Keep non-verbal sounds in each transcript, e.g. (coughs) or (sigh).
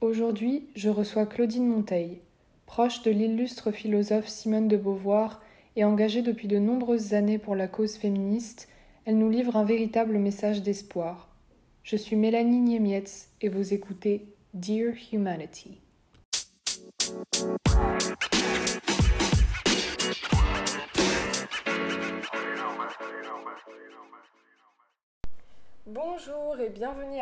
Aujourd'hui, je reçois Claudine Monteil. Proche de l'illustre philosophe Simone de Beauvoir et engagée depuis de nombreuses années pour la cause féministe, elle nous livre un véritable message d'espoir. Je suis Mélanie Niemietz et vous écoutez Dear Humanity. Bonjour et bienvenue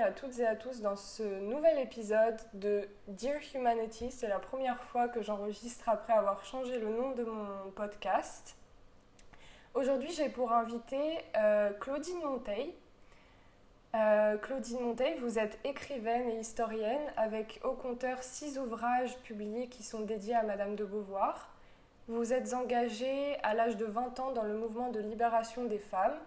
à, toutes et à tous dans ce nouvel épisode de Dear Humanity. C'est la première fois que j'enregistre après avoir changé le nom de mon podcast. Aujourd'hui, j'ai pour inviter euh, Claudine Monteil. Euh, Claudine Monteil, vous êtes écrivaine et historienne avec au compteur six ouvrages publiés qui sont dédiés à Madame de Beauvoir. Vous êtes engagée à l'âge de 20 ans dans le mouvement de libération des femmes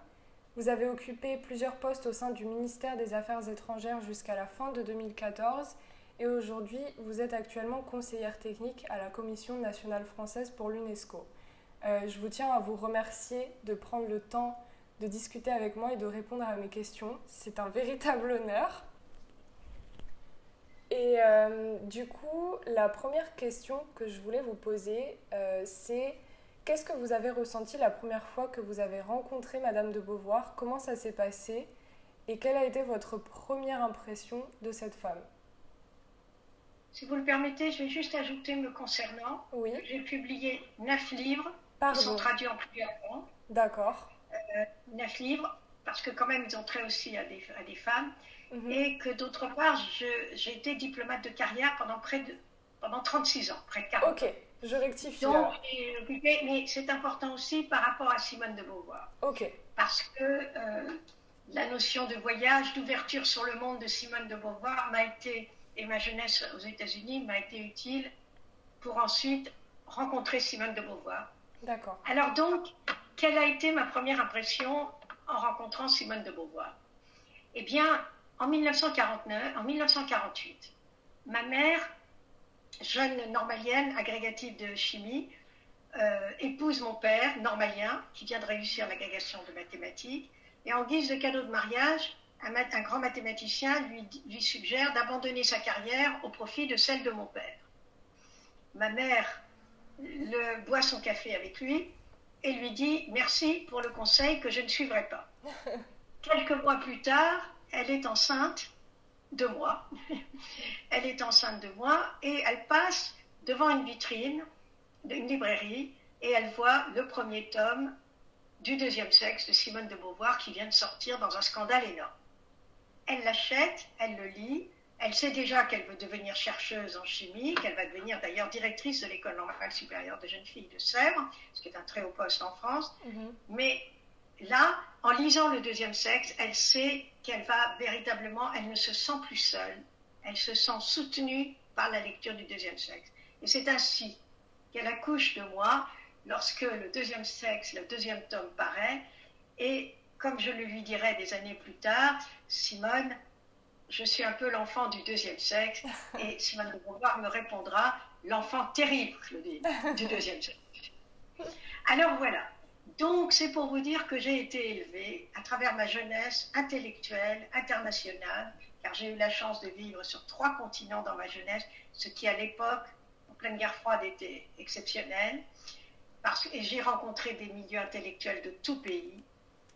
vous avez occupé plusieurs postes au sein du ministère des Affaires étrangères jusqu'à la fin de 2014 et aujourd'hui vous êtes actuellement conseillère technique à la Commission nationale française pour l'UNESCO. Euh, je vous tiens à vous remercier de prendre le temps de discuter avec moi et de répondre à mes questions. C'est un véritable (laughs) honneur. Et euh, du coup, la première question que je voulais vous poser, euh, c'est Qu'est-ce que vous avez ressenti la première fois que vous avez rencontré Madame de Beauvoir? Comment ça s'est passé? Et quelle a été votre première impression de cette femme? Si vous le permettez, je vais juste ajouter me concernant. Oui. J'ai publié neuf livres Pardon. qui sont traduits en plusieurs langues. D'accord. Euh, neuf livres, parce que quand même ils ont trait aussi à des, à des femmes. Mhm. Et que d'autre part, j'ai été diplomate de carrière pendant près de pendant 36 ans, près de 40 Ok, je rectifie. Donc, occupé, mais c'est important aussi par rapport à Simone de Beauvoir. Ok, parce que euh, la notion de voyage, d'ouverture sur le monde de Simone de Beauvoir m'a été, et ma jeunesse aux États-Unis m'a été utile pour ensuite rencontrer Simone de Beauvoir. d'accord. Alors donc, quelle a été ma première impression en rencontrant Simone de Beauvoir? Eh bien, en 1949, en 1948, ma mère, jeune normalienne agrégative de chimie, euh, épouse mon père, normalien, qui vient de réussir l'agrégation de mathématiques, et en guise de cadeau de mariage, un, grand mathématicien lui, lui suggère d'abandonner sa carrière au profit de celle de mon père. Ma mère le, boit son café avec lui et lui dit merci pour le conseil que je ne suivrai pas. (laughs) Quelques mois plus tard, elle est enceinte de moi. elle est enceinte de moi et elle passe devant une vitrine d'une librairie et elle voit le premier tome du deuxième sexe de Simone de Beauvoir qui vient de sortir dans un scandale énorme. Elle l'achète, elle le lit, elle sait déjà qu'elle veut devenir chercheuse en chimie, qu'elle va devenir d'ailleurs directrice de l'école normale supérieure de jeunes filles de Sèvres, ce qui est un très haut poste en France. Mhm. Mais là, en lisant le deuxième sexe, elle sait qu'elle va véritablement, elle ne se sent plus seule, elle se sent soutenue par la lecture du deuxième sexe. Et c'est ainsi qu'elle accouche de moi lorsque le deuxième sexe, le deuxième tome paraît. Et comme je le lui dirai des années plus tard, Simone, je suis un peu l'enfant du deuxième sexe. Et (laughs) Simone de Beauvoir me répondra, l'enfant terrible, Claudine, du deuxième sexe. Alors voilà. Donc c'est pour vous dire que j'ai été élevée à travers ma jeunesse intellectuelle, internationale, car j'ai eu la chance de vivre sur trois continents dans ma jeunesse, ce qui à l'époque, en pleine guerre froide, était exceptionnel. Parce, et j'ai rencontré des milieux intellectuels de tout pays.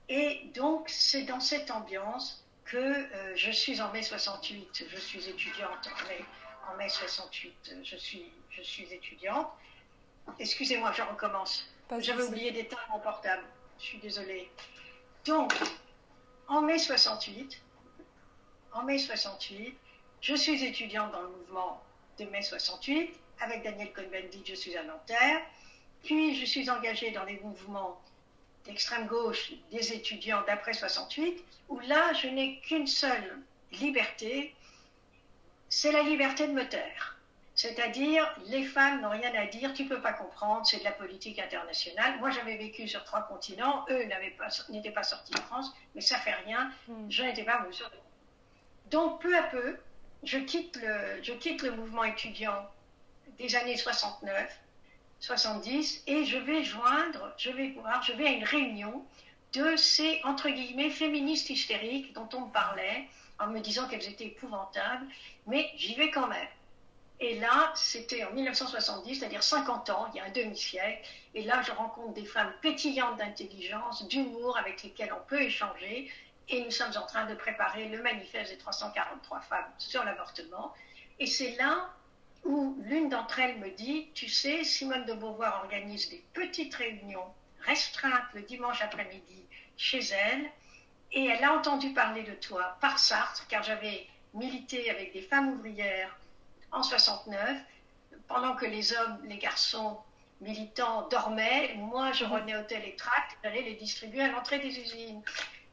Et donc c'est dans cette ambiance que euh, je suis en mai 68, je suis étudiante en mai, en mai 68, euh, je suis, je suis étudiante. Excusez-moi, je recommence. J'avais oublié d'éteindre mon portable. Je suis désolée. Donc, en mai 68, en mai 68, je suis étudiante dans le mouvement de mai 68. Avec Daniel Cohn-Bendit, je suis à Nanterre. Puis, je suis engagée dans les mouvements d'extrême gauche des étudiants d'après 68, où là, je n'ai qu'une seule liberté, c'est la liberté de me taire. C'est-à-dire, les femmes n'ont rien à dire, tu peux pas comprendre, c'est de la politique internationale. Moi, j'avais vécu sur trois continents, eux pas- n'étaient pas, sortis de France, mais ça fait rien, Mm. je n'étais pas en mesure de Donc, peu à peu, je quitte le, je quitte le mouvement étudiant des années 69, 70, et je vais joindre, je vais voir, je vais à une réunion de ces, entre guillemets, féministes hystériques dont on me parlait, en me disant qu'elles étaient épouvantables, mais j'y vais quand même. Et là, c'était en 1970, c'est-à-dire 50 ans, il y a un demi-siècle. Et là, je rencontre des femmes pétillantes d'intelligence, d'humour, avec lesquelles on peut échanger. Et nous sommes en train de préparer le manifeste des 343 femmes sur l'avortement. Et c'est là où l'une d'entre elles me dit, tu sais, Simone de Beauvoir organise des petites réunions restreintes le dimanche après-midi chez elle. Et elle a entendu parler de toi par Sartre, car j'avais milité avec des femmes ouvrières en 69, pendant que les hommes, les garçons militants dormaient, moi je revenais les tracts, j'allais les distribuer à l'entrée des usines.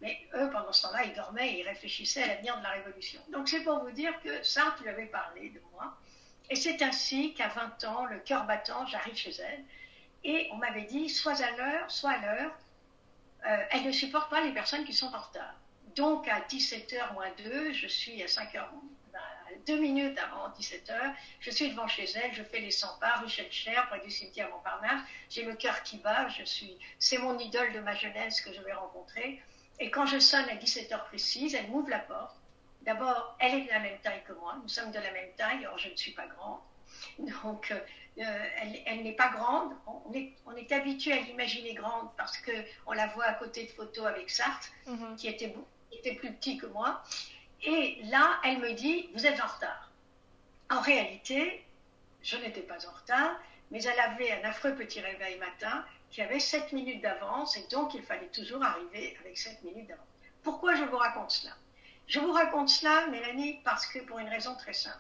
Mais eux, pendant ce temps-là, ils dormaient et ils réfléchissaient à l'avenir de la Révolution. Donc c'est pour vous dire que Sartre lui avait parlé de moi. Et c'est ainsi qu'à 20 ans, le cœur battant, j'arrive chez elle. Et on m'avait dit, soit à l'heure, soit à l'heure. Euh, elle ne supporte pas les personnes qui sont en retard. Donc à 17h moins 2, je suis à 5h deux minutes avant 17h, je suis devant chez elle, je fais les 100 pas, rue Cher, près du cimetière Montparnasse, j'ai le cœur qui bat, je suis, c'est mon idole de ma jeunesse que je vais rencontrer. Et quand je sonne à 17h précise, elle m'ouvre la porte. D'abord, elle est de la même taille que moi, nous sommes de la même taille, alors je ne suis pas grande. Donc, euh, elle, n'est pas grande. On est, on est habitué à l'imaginer grande parce qu'on la voit à côté de photos avec Sartre, mm-hmm. qui était, était plus petit que moi. Et là, elle me dit, vous êtes en retard. En réalité, je n'étais pas en retard, mais elle avait un affreux petit réveil matin qui avait 7 minutes d'avance, et donc il fallait toujours arriver avec 7 minutes d'avance. Pourquoi je vous raconte cela? Je vous raconte cela, Mélanie, parce que pour une raison très simple.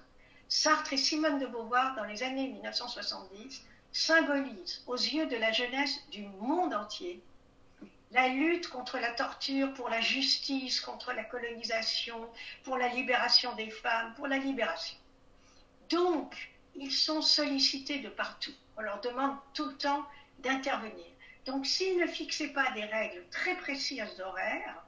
Sartre et Simone de Beauvoir, dans les années 1970, symbolisent aux yeux de la jeunesse du monde entier la lutte contre la torture, pour la justice, contre la colonisation, pour la libération des femmes, pour la libération. Donc, ils sont sollicités de partout. On leur demande tout le temps d'intervenir. Donc, s'ils ne fixaient pas des règles très précises d'horaire,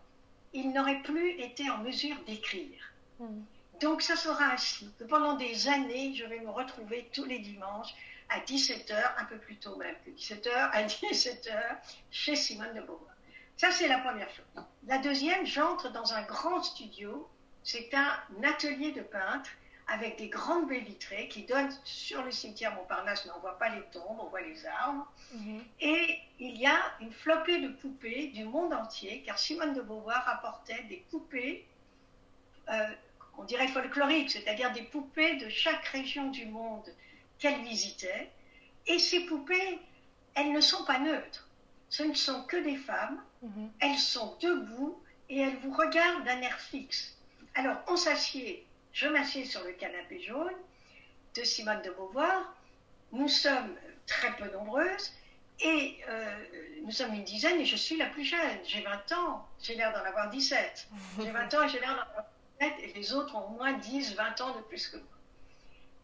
ils n'auraient plus été en mesure d'écrire. Hmm. Donc, ça sera ainsi que pendant des années, je vais me retrouver tous les dimanches à 17h, un peu plus tôt même que 17h, à 17h, chez Simone de Beauvoir. Ça, c'est la première chose. La deuxième, j'entre dans un grand studio. C'est un atelier de peintre avec des grandes baies vitrées qui donnent sur le cimetière Montparnasse, mais on ne voit pas les tombes, on voit les arbres. Mhm. Et il y a une flopée de poupées du monde entier, car Simone de Beauvoir apportait des poupées, euh, on dirait folkloriques, c'est-à-dire des poupées de chaque région du monde qu'elle visitait. Et ces poupées, elles ne sont pas neutres. Ce ne sont que des femmes Mhm. Elles sont debout et elles vous regardent d'un air fixe. Alors, on s'assied, je m'assieds sur le canapé jaune de Simone de Beauvoir. Nous sommes très peu nombreuses et euh, nous sommes une dizaine et je suis la plus jeune. J'ai 20 ans, j'ai l'air d'en avoir 17. (laughs) J'ai 20 ans et j'ai l'air d'en avoir 17 et les autres ont au moins 10, 20 ans de plus que moi.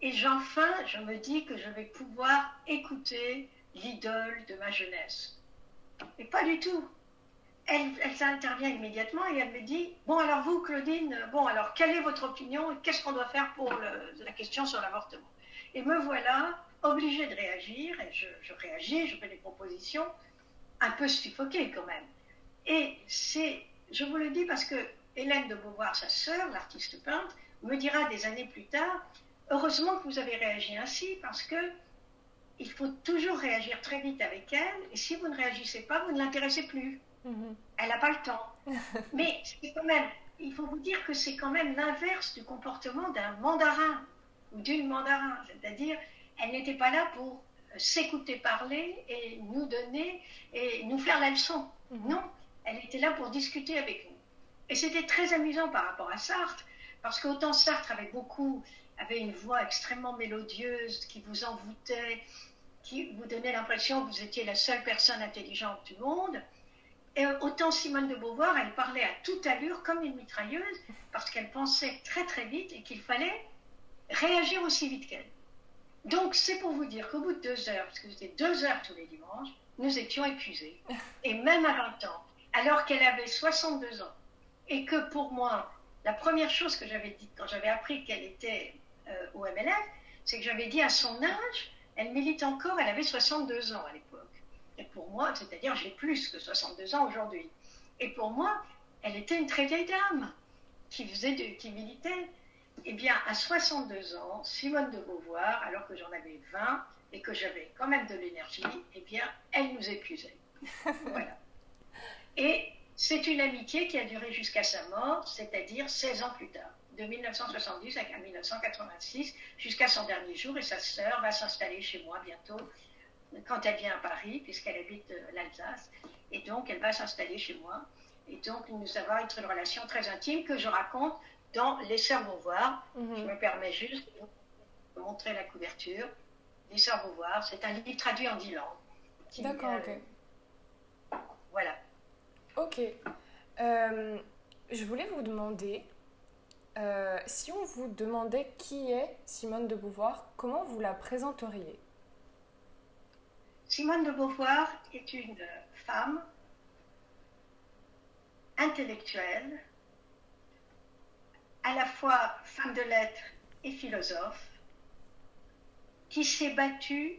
Et enfin, je me dis que je vais pouvoir écouter l'idole de ma jeunesse. Et pas du tout elle, intervient immédiatement et elle me dit Bon, alors vous, Claudine, bon, alors quelle est votre opinion Qu'est-ce qu'on doit faire pour la question sur l'avortement? Et me voilà obligée de réagir, et je, réagis, je fais des propositions, un peu suffoquées quand même. Et c'est, je vous le dis parce que Hélène de Beauvoir, sa sœur, l'artiste peintre, me dira des années plus tard Heureusement que vous avez réagi ainsi parce que il faut toujours réagir très vite avec elle, et si vous ne réagissez pas, vous ne l'intéressez plus. Mhm. Elle n'a pas le temps. (laughs) Mais quand même, il faut vous dire que c'est quand même l'inverse du comportement d'un mandarin ou d'une mandarin. C'est-à-dire, elle n'était pas là pour euh, s'écouter parler et nous donner et nous faire la leçon. Mhm. Non, elle était là pour discuter avec nous. Et c'était très amusant par rapport à Sartre, parce qu'autant Sartre avait beaucoup, avait une voix extrêmement mélodieuse qui vous envoûtait, qui vous donnait l'impression que vous étiez la seule personne intelligente du monde, et autant Simone de Beauvoir, elle parlait à toute allure comme une mitrailleuse parce qu'elle pensait très très vite et qu'il fallait réagir aussi vite qu'elle. Donc c'est pour vous dire qu'au bout de deux heures, parce que c'était deux heures tous les dimanches, nous étions épuisés. (laughs) Et même à 20 ans, alors qu'elle avait 62 ans, et que pour moi, la première chose que j'avais dit quand j'avais appris qu'elle était euh, au MLF, c'est que j'avais dit à son âge, elle milite encore, elle avait 62 ans à l'époque. Et pour moi, c'est-à-dire j'ai plus que 62 ans aujourd'hui. Et pour moi, elle était une très vieille dame. qui, faisait de, qui militait. Eh bien, à 62 ans, Simone de Beauvoir, alors que j'en avais 20 et que j'avais quand même de l'énergie, eh bien, elle nous épuisait. (laughs) voilà. Et c'est une amitié qui a duré jusqu'à sa mort, c'est-à-dire 16 ans plus tard, de 1970 à 1986, jusqu'à son dernier jour. Et sa sœur va s'installer chez moi bientôt, quand elle vient à Paris, puisqu'elle habite euh, l'Alsace. Et donc, elle va s'installer chez moi. Et donc, nous avons une relation très intime que je raconte dans Les Sœurs Beauvoir. Mhm. Je me permets juste de vous montrer la couverture. Les Sœurs Beauvoir, c'est un livre traduit en dix langues. D'accord, ok. Voilà. Ok. Euh, je voulais vous demander, euh, si on vous demandait qui est Simone de Beauvoir, comment vous la présenteriez? Simone de Beauvoir est une femme intellectuelle, à la fois femme de lettres et philosophe, qui s'est battue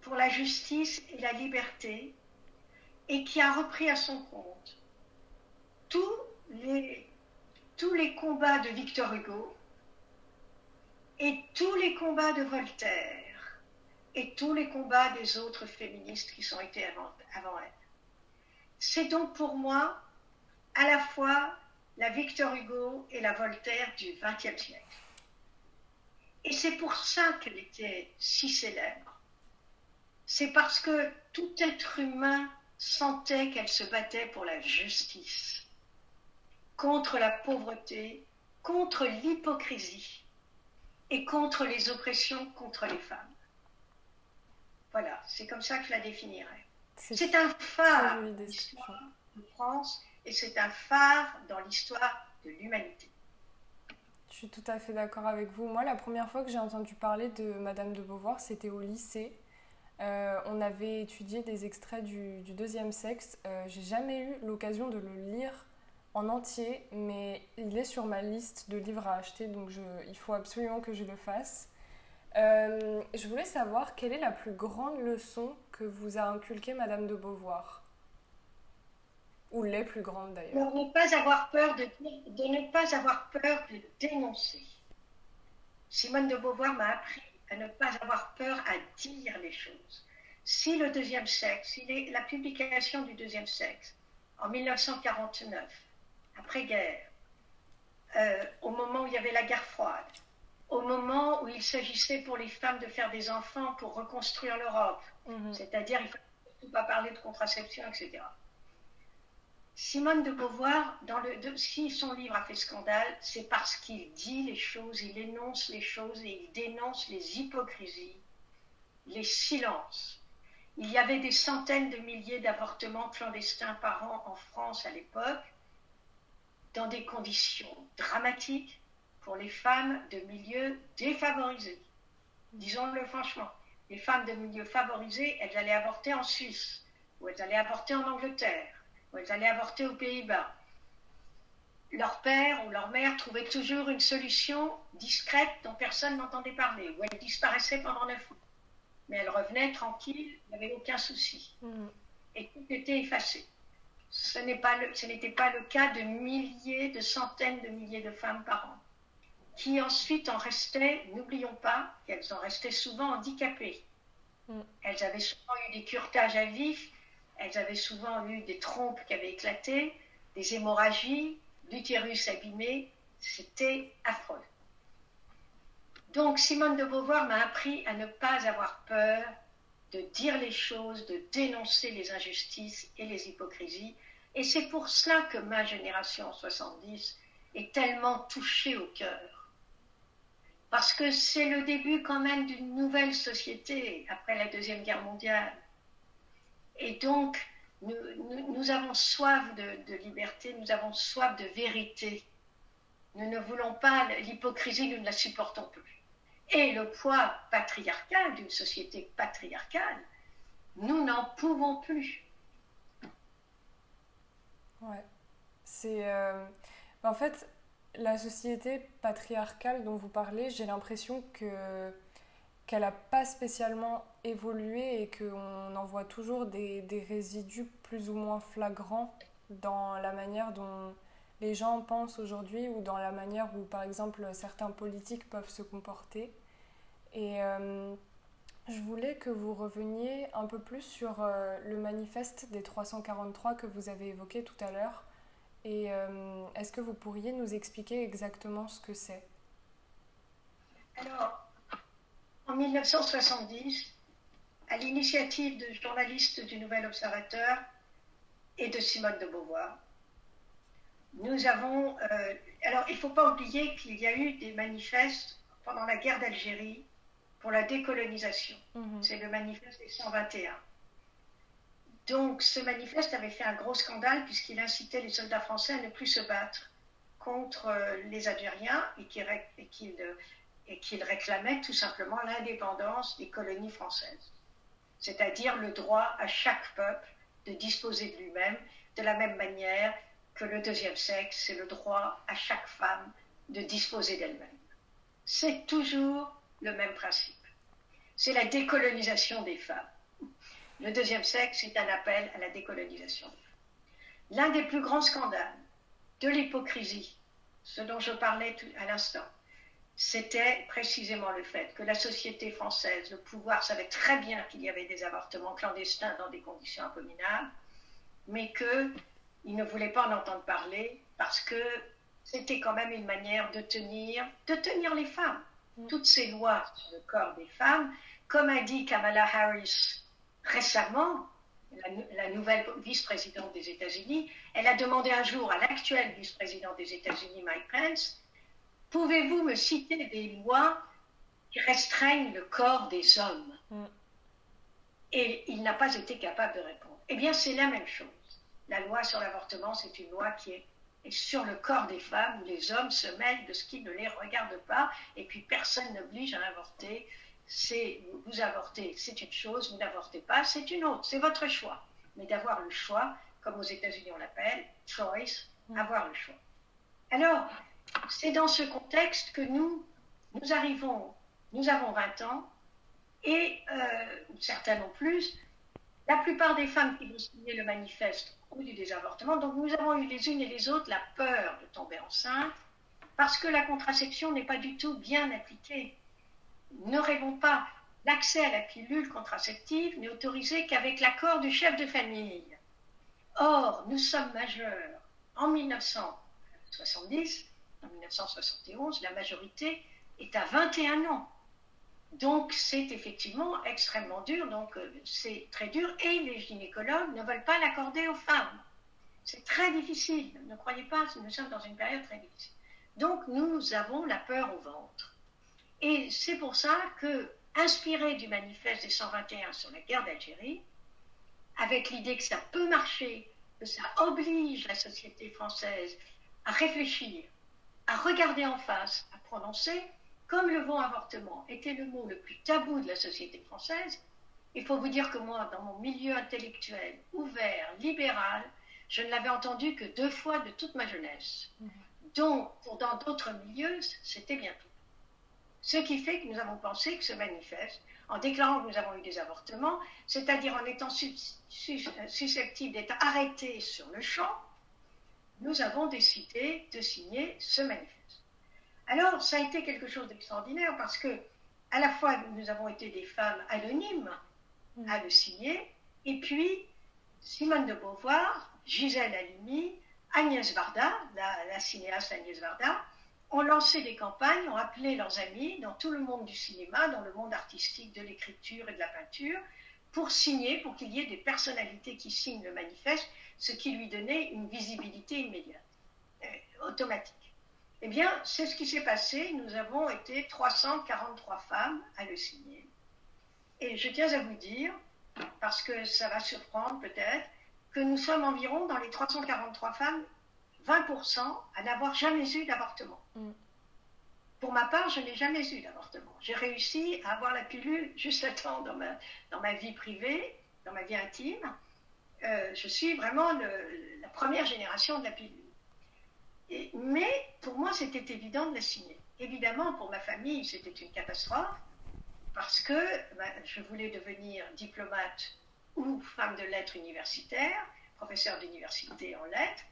pour la justice et la liberté et qui a repris à son compte tous les, tous les combats de Victor Hugo et tous les combats de Voltaire et tous les combats des autres féministes qui sont été avant, elle. C'est donc pour moi à la fois la Victor Hugo et la Voltaire du XXe siècle. Et c'est pour ça qu'elle était si célèbre. C'est parce que tout être humain sentait qu'elle se battait pour la justice, contre la pauvreté, contre l'hypocrisie et contre les oppressions contre les femmes. Voilà, c'est comme ça que je la définirais. C'est un phare de l'histoire de France et c'est un phare dans l'histoire de l'humanité. Je suis tout à fait d'accord avec vous. Moi, la première fois que j'ai entendu parler de Madame de Beauvoir, c'était au lycée. Euh, on avait étudié des extraits du, deuxième sexe. Euh, j'ai jamais eu l'occasion de le lire en entier, mais il est sur ma liste de livres à acheter, donc il faut absolument que je le fasse. Euh, je voulais savoir quelle est la plus grande leçon que vous a inculquée Madame de Beauvoir ou les plus grandes d'ailleurs. Ne pas avoir peur de, de ne pas avoir peur de dénoncer. Simone de Beauvoir m'a appris à ne pas avoir peur à dire les choses. Si le deuxième sexe, si la publication du deuxième sexe en 1949, après-guerre, euh, au moment où il y avait la guerre froide, au moment où il s'agissait pour les femmes de faire des enfants pour reconstruire l'Europe, mhm. c'est-à-dire il ne faut pas parler de contraception, etc. Simone de Beauvoir, dans le, si son livre a fait scandale, c'est parce qu'il dit les choses, il énonce les choses et il dénonce les hypocrisies, les silences. Il y avait des centaines de milliers d'avortements clandestins par an en France à l'époque, dans des conditions dramatiques pour les femmes de milieux défavorisés. Disons-le franchement, les femmes de milieux favorisés, elles allaient avorter en Suisse ou elles allaient avorter en Angleterre où elles allaient avorter aux Pays-Bas. Leur père ou leur mère trouvait toujours une solution discrète dont personne n'entendait parler, où elles disparaissaient pendant neuf mois. Mais elles revenaient tranquilles, il n'y avait aucun souci. Mm. Et tout était effacé. Ce n'était pas, pas, le cas de milliers, de centaines de milliers de femmes par an, qui ensuite en restaient, n'oublions pas qu'elles en restaient souvent handicapées. Mm. Elles avaient souvent eu des curetages à vif, elles avaient souvent eu des trompes qui avaient éclaté, des hémorragies, l'utérus abîmé. C'était affreux. Donc Simone de Beauvoir m'a appris à ne pas avoir peur de dire les choses, de dénoncer les injustices et les hypocrisies. Et c'est pour cela que ma génération 70 est tellement touchée au cœur. Parce que c'est le début quand même d'une nouvelle société après la Deuxième Guerre mondiale. Et donc, nous, avons soif de, liberté, nous avons soif de vérité. Nous ne voulons pas l'hypocrisie, nous ne la supportons plus. Et le poids patriarcal d'une société patriarcale, nous n'en pouvons plus. Ouais. C'est. Euh, en fait, la société patriarcale dont vous parlez, j'ai l'impression que qu'elle n'a pas spécialement évolué et qu'on en voit toujours des, résidus plus ou moins flagrants dans la manière dont les gens pensent aujourd'hui ou dans la manière où, par exemple, certains politiques peuvent se comporter. Et euh, je voulais que vous reveniez un peu plus sur euh, le manifeste des 343 que vous avez évoqué tout à l'heure. Et euh, est-ce que vous pourriez nous expliquer exactement ce que c'est? Alors, en 1970, à l'initiative de journalistes du Nouvel Observateur et de Simone de Beauvoir, nous avons. Euh, alors, il ne faut pas oublier qu'il y a eu des manifestes pendant la guerre d'Algérie pour la décolonisation. Mhm. C'est le manifeste des 121. Donc, ce manifeste avait fait un gros scandale puisqu'il incitait les soldats français à ne plus se battre contre euh, les Algériens et qu'il qu réclamait tout simplement l'indépendance des colonies françaises, c'est-à-dire le droit à chaque peuple de disposer de lui-même de la même manière que le deuxième sexe, c'est le droit à chaque femme de disposer d'elle-même. C'est toujours le même principe. C'est la décolonisation des femmes. Le deuxième sexe est un appel à la décolonisation. L'un des plus grands scandales de l'hypocrisie, ce dont je parlais à l'instant, c'était précisément le fait que la société française, le pouvoir savait très bien qu'il y avait des avortements clandestins dans des conditions abominables, mais qu'il ne voulait pas en entendre parler parce que c'était quand même une manière de tenir, de tenir les femmes. Mm. Toutes ces lois sur le corps des femmes, comme a dit Kamala Harris récemment, la, nouvelle vice-présidente des États-Unis, elle a demandé un jour à l'actuel vice-président des États-Unis, Mike Pence, pouvez-vous me citer des lois qui restreignent le corps des hommes? Mm. Et il n'a pas été capable de répondre. Eh bien, c'est la même chose. La loi sur l'avortement, c'est une loi qui est, sur le corps des femmes, où les hommes se mêlent de ce qui ne les regarde pas, et puis personne n'oblige à avorter c'est vous avortez, c'est une chose, vous n'avortez pas, c'est une autre, c'est votre choix. Mais d'avoir le choix, comme aux États-Unis on l'appelle, choice, mm. avoir le choix. Alors, c'est dans ce contexte que nous, nous arrivons, nous avons 20 ans, et euh, certains non plus, la plupart des femmes qui vont signer le manifeste ont eu des avortements, donc nous avons eu les unes et les autres la peur de tomber enceinte, parce que la contraception n'est pas du tout bien appliquée ne rêvons pas. L'accès à la pilule contraceptive n'est autorisé qu'avec l'accord du chef de famille? Or, nous sommes majeurs. En 1970, en 1971, la majorité est à 21 ans. Donc, c'est effectivement extrêmement dur. Donc, euh, c'est très dur. Et les gynécologues ne veulent pas l'accorder aux femmes. C'est très difficile. Ne croyez pas, nous sommes dans une période très difficile. Donc, nous avons la peur au ventre. Et c'est pour ça que, inspiré du manifeste des 121 sur la guerre d'Algérie, avec l'idée que ça peut marcher, que ça oblige la société française à réfléchir, à regarder en face, à prononcer, comme le mot avortement était le mot le plus tabou de la société française, il faut vous dire que moi, dans mon milieu intellectuel, ouvert, libéral, je ne l'avais entendu que deux fois de toute ma jeunesse. Mmh. Donc, dans d'autres milieux, c'était bien tout. Ce qui fait que nous avons pensé que ce manifeste, en déclarant que nous avons eu des avortements, c'est-à-dire en étant susceptibles d'être arrêtés sur le champ, nous avons décidé de signer ce manifeste. Alors, ça a été quelque chose d'extraordinaire parce que, à la fois, nous avons été des femmes anonymes à le signer, et puis Simone de Beauvoir, Gisèle Halimi, Agnès Varda, la, la cinéaste Agnès Varda, ont lancé des campagnes, ont appelé leurs amis dans tout le monde du cinéma, dans le monde artistique, de l'écriture et de la peinture, pour signer, pour qu'il y ait des personnalités qui signent le manifeste, ce qui lui donnait une visibilité immédiate, euh, automatique. Eh bien, c'est ce qui s'est passé. Nous avons été 343 femmes à le signer. Et je tiens à vous dire, parce que ça va surprendre peut-être, que nous sommes environ dans les 343 femmes 20% à n'avoir jamais eu d'avortement. Mm. Pour ma part, je n'ai jamais eu d'avortement. J'ai réussi à avoir la pilule juste à temps dans ma, dans ma vie privée, dans ma vie intime. Euh, je suis vraiment la première génération de la pilule. mais pour moi, c'était évident de la signer. Évidemment, pour ma famille, c'était une catastrophe parce que ben, je voulais devenir diplomate ou femme de lettres universitaire, professeur d'université en lettres.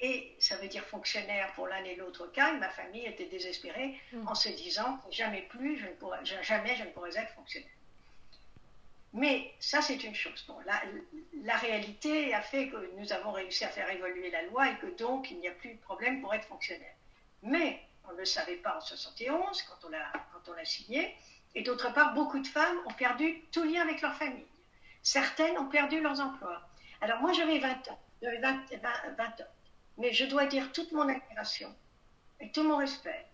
Et ça veut dire fonctionnaire pour l'un et l'autre cas. Et ma famille était désespérée mm. en se disant jamais plus, je ne pourrais, jamais je ne pourrais être fonctionnaire. Mais ça, c'est une chose. Bon, la, la, réalité a fait que nous avons réussi à faire évoluer la loi et que donc il n'y a plus de problème pour être fonctionnaire. Mais on ne le savait pas en 71 quand on l'a signé. Et d'autre part, beaucoup de femmes ont perdu tout lien avec leur famille. Certaines ont perdu leurs emplois. Alors moi, j'avais 20 ans. J'avais 20, 20, ans. Mais je dois dire toute mon admiration et tout mon respect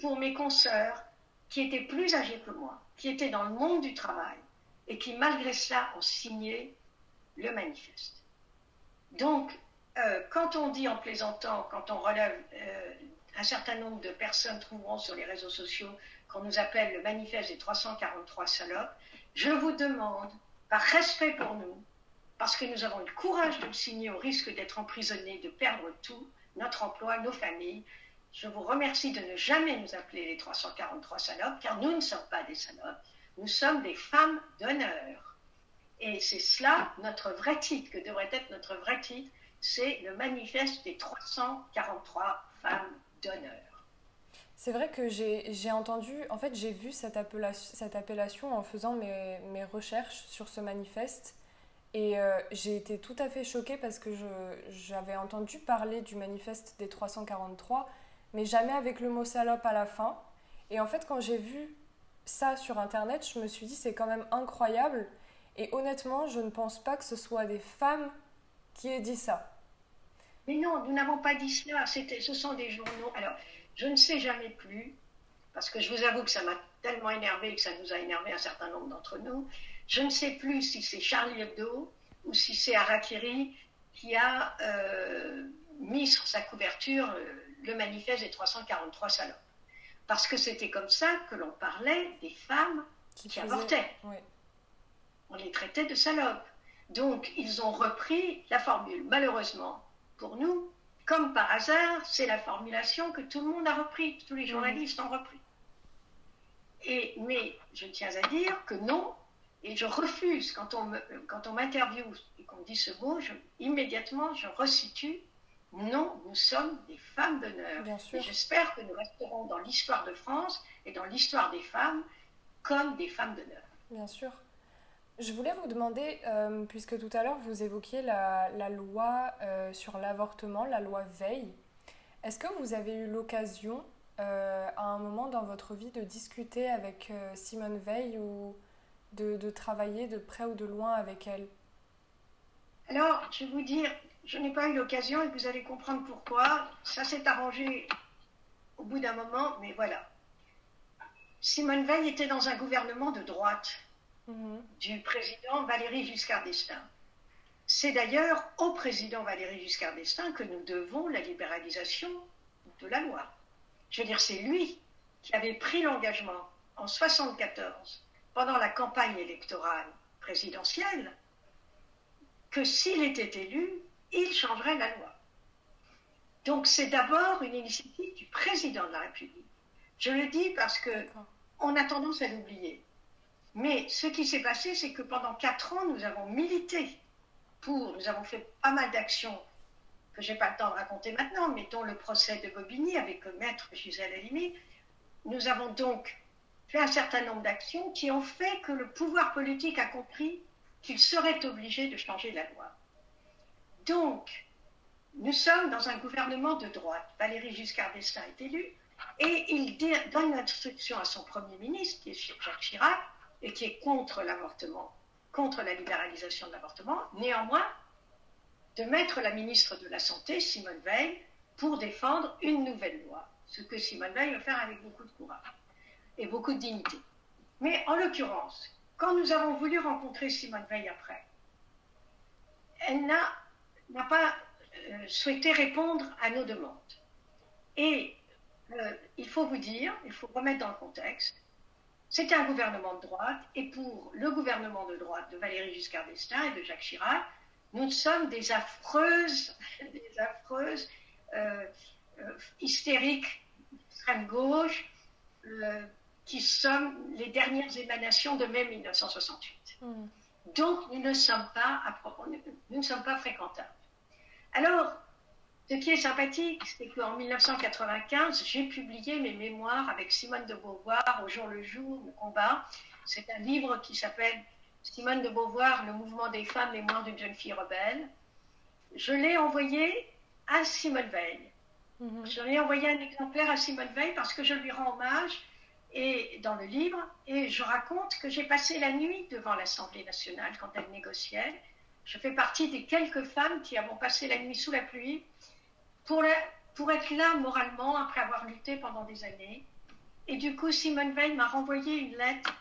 pour mes consoeurs qui étaient plus âgées que moi, qui étaient dans le monde du travail et qui, malgré cela, ont signé le manifeste. Donc, euh, quand on dit en plaisantant, quand on relève, euh, un certain nombre de personnes trouveront sur les réseaux sociaux qu'on nous appelle le manifeste des 343 salopes, je vous demande, par respect pour nous, parce que nous avons le courage de le signer au risque d'être emprisonnés, de perdre tout, notre emploi, nos familles, je vous remercie de ne jamais nous appeler les 343 salopes, car nous ne sommes pas des salopes, nous sommes des femmes d'honneur. Et c'est cela notre vrai titre, que devrait être notre vrai titre, c'est le manifeste des 343 femmes d'honneur. C'est vrai que j'ai entendu, en fait j'ai vu cette appellation, en faisant mes, recherches sur ce manifeste et euh, j'ai été tout à fait choquée parce que j'avais entendu parler du manifeste des 343 mais jamais avec le mot salope à la fin. Et en fait quand j'ai vu ça sur internet, je me suis dit c'est quand même incroyable et honnêtement je ne pense pas que ce soit des femmes qui aient dit ça. Mais non, nous n'avons pas dit cela. Ce sont des journaux. Alors, je ne sais jamais plus, parce que je vous avoue que ça m'a tellement énervé que ça nous a énervé un certain nombre d'entre nous. Je ne sais plus si c'est Charlie Hebdo ou si c'est Arakiri qui a euh, mis sur sa couverture euh, le manifeste des 343 salopes. Parce que c'était comme ça que l'on parlait des femmes qui, avortaient. On les traitait de salopes. Donc, ils ont repris la formule. Malheureusement, pour nous, comme par hasard, c'est la formulation que tout le monde a repris, tous les mhm. journalistes ont repris. Et, mais je tiens à dire que non, et je refuse, quand on, quand on m'interviewe et qu'on dit ce mot, immédiatement je resitue, non, nous sommes des femmes d'honneur. Et j'espère que nous resterons dans l'histoire de France et dans l'histoire des femmes comme des femmes d'honneur. Bien sûr. Je voulais vous demander, euh, puisque tout à l'heure vous évoquiez la, loi euh, sur l'avortement, la loi Veil, est-ce que vous avez eu l'occasion euh, à un moment dans votre vie de discuter avec Simone Veil ou de, travailler de près ou de loin avec elle Alors, je vais vous dire, je n'ai pas eu l'occasion et vous allez comprendre pourquoi. Ça s'est arrangé au bout d'un moment, mais voilà. Simone Veil était dans un gouvernement de droite Mhm. du président Valéry Giscard d'Estaing. C'est d'ailleurs au président Valéry Giscard d'Estaing que nous devons la libéralisation de la loi. Je veux dire, c'est lui qui avait pris l'engagement en 1974, pendant la campagne électorale présidentielle, que s'il était élu, il changerait la loi. Donc c'est d'abord une initiative du président de la République. Je le dis parce que on a tendance à l'oublier. Mais ce qui s'est passé, c'est que pendant quatre ans, nous avons milité pour, nous avons fait pas mal d'actions que je n'ai pas le temps de raconter maintenant, mettons le procès de Bobigny avec le maître Gisèle Halimi. Nous avons donc fait un certain nombre d'actions qui ont fait que le pouvoir politique a compris qu'il serait obligé de changer la loi. Donc, nous sommes dans un gouvernement de droite. Valéry Giscard d'Estaing est élu et il donne l'instruction à son Premier ministre, qui est Jacques Chirac, et qui est contre l'avortement, contre la libéralisation de l'avortement, néanmoins, de mettre la ministre de la Santé, Simone Veil, pour défendre une nouvelle loi, ce que Simone Veil va faire avec beaucoup de courage et beaucoup de dignité. Mais en l'occurrence, quand nous avons voulu rencontrer Simone Veil après, elle n'a pas euh, souhaité répondre à nos demandes. Et euh, il faut vous dire, il faut remettre dans le contexte, c'était un gouvernement de droite, et pour le gouvernement de droite de Valéry Giscard d'Estaing et de Jacques Chirac, nous sommes des affreuses, (laughs) des affreuses, euh, hystériques, extrême gauche, qui sommes les dernières émanations de mai 1968. Hmm. Donc, nous ne sommes pas, à, nous ne sommes pas fréquentables. Alors, Ce qui est sympathique, c'est qu'en 1995, j'ai publié mes mémoires avec Simone de Beauvoir, Au jour le jour, le combat. C'est un livre qui s'appelle Simone de Beauvoir, Le mouvement des femmes, mémoire d'une jeune fille rebelle. Je l'ai envoyé à Simone Veil. Mhm. Je lui ai envoyé un exemplaire à Simone Veil parce que je lui rends hommage et, dans le livre et je raconte que j'ai passé la nuit devant l'Assemblée nationale quand elle négociait. Je fais partie des quelques femmes qui avons passé la nuit sous la pluie pour, être là moralement après avoir lutté pendant des années. Et du coup, Simone Veil m'a renvoyé une lettre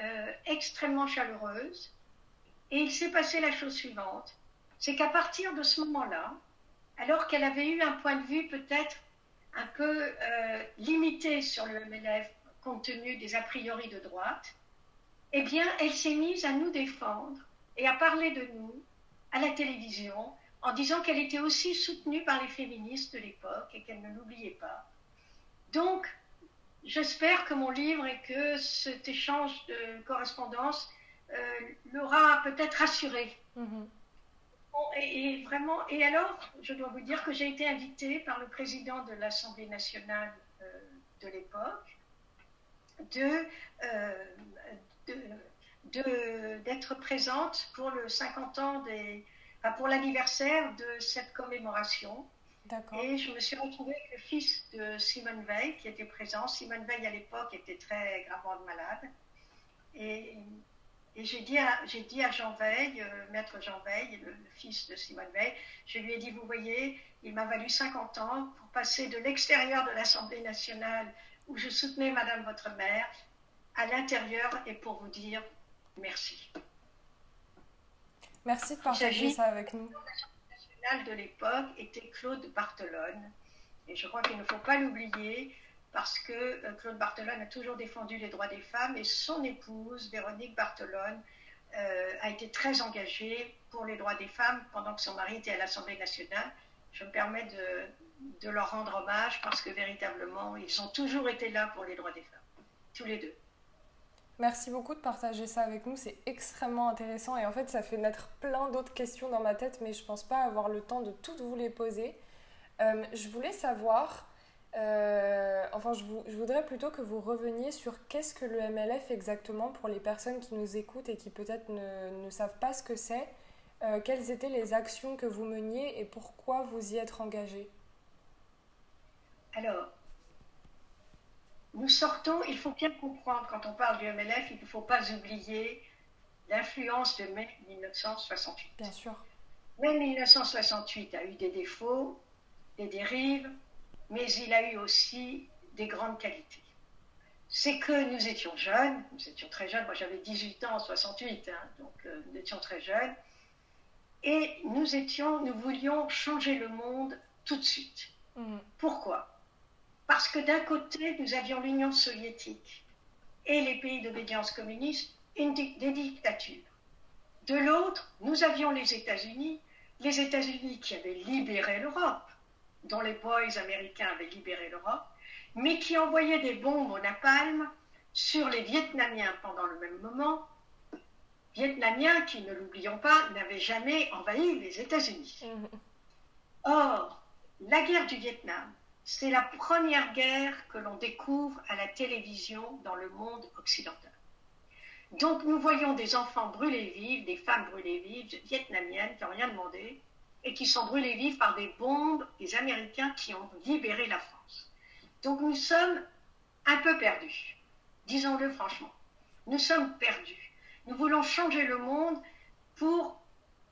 euh, extrêmement chaleureuse. Et il s'est passé la chose suivante, c'est qu'à partir de ce moment-là, alors qu'elle avait eu un point de vue peut-être un peu euh, limité sur le MLF compte tenu des a priori de droite, eh bien, elle s'est mise à nous défendre et à parler de nous à la télévision en disant qu'elle était aussi soutenue par les féministes de l'époque et qu'elle ne l'oubliait pas. Donc, j'espère que mon livre et que cet échange de correspondance euh, l'aura peut-être rassuré. Mm-hmm et, vraiment, et alors, je dois vous dire que j'ai été invitée par le président de l'Assemblée nationale euh, de l'époque de, euh, d'être présente pour le 50 ans des, pour l'anniversaire de cette commémoration. Et je me suis retrouvée avec le fils de Simone Veil qui était présent. Simone Veil à l'époque était très gravement malade. Et et j'ai dit, dit à Jean Veil, euh, maître Jean Veil, le, fils de Simone Veil, je lui ai dit, vous voyez, il m'a valu 50 ans pour passer de l'extérieur de l'Assemblée nationale où je soutenais Madame votre mère à l'intérieur et pour vous dire merci. Merci de partager ça avec nous. L'Assemblée nationale de l'époque était Claude Barthelone. Et je crois qu'il ne faut pas l'oublier parce que euh, Claude Barthelone a toujours défendu les droits des femmes et son épouse, Véronique Barthelone, euh, a été très engagée pour les droits des femmes pendant que son mari était à l'Assemblée nationale. Je me permets de, de, leur rendre hommage parce que véritablement, ils ont toujours été là pour les droits des femmes, tous les deux. Merci beaucoup de partager ça avec nous, c'est extrêmement intéressant et en fait ça fait naître plein d'autres questions dans ma tête mais je pense pas avoir le temps de toutes vous les poser. Euh, je voulais savoir, euh, enfin, je, voudrais plutôt que vous reveniez sur qu'est-ce que le MLF exactement pour les personnes qui nous écoutent et qui peut-être ne, savent pas ce que c'est. Euh, quelles étaient les actions que vous meniez et pourquoi vous y êtes engagé Alors, nous sortons, il faut bien comprendre, quand on parle du MLF, il ne faut pas oublier l'influence de mai 1968. Bien sûr. Mai 1968 a eu des défauts, des dérives, mais il a eu aussi des grandes qualités. C'est que nous étions jeunes, nous étions très jeunes, moi j'avais 18 ans en 68, hein, donc euh, nous étions très jeunes, et nous étions, nous voulions changer le monde tout de suite. Mm. Pourquoi? Parce que d'un côté, nous avions l'Union soviétique et les pays d'obédience communiste, une des dictatures. De l'autre, nous avions les États-Unis, les États-Unis qui avaient libéré l'Europe, dont les boys américains avaient libéré l'Europe, mais qui envoyaient des bombes au napalm sur les Vietnamiens pendant le même moment. Vietnamiens qui, ne l'oublions pas, n'avaient jamais envahi les États-Unis. Mhm. Or, la guerre du Vietnam, c'est la première guerre que l'on découvre à la télévision dans le monde occidental. Donc nous voyons des enfants brûlés vifs, des femmes brûlées vives, vietnamiennes qui n'ont rien demandé, et qui sont brûlés vifs par des bombes des Américains qui ont libéré la France. Donc nous sommes un peu perdus, disons-le franchement. Nous sommes perdus. Nous voulons changer le monde pour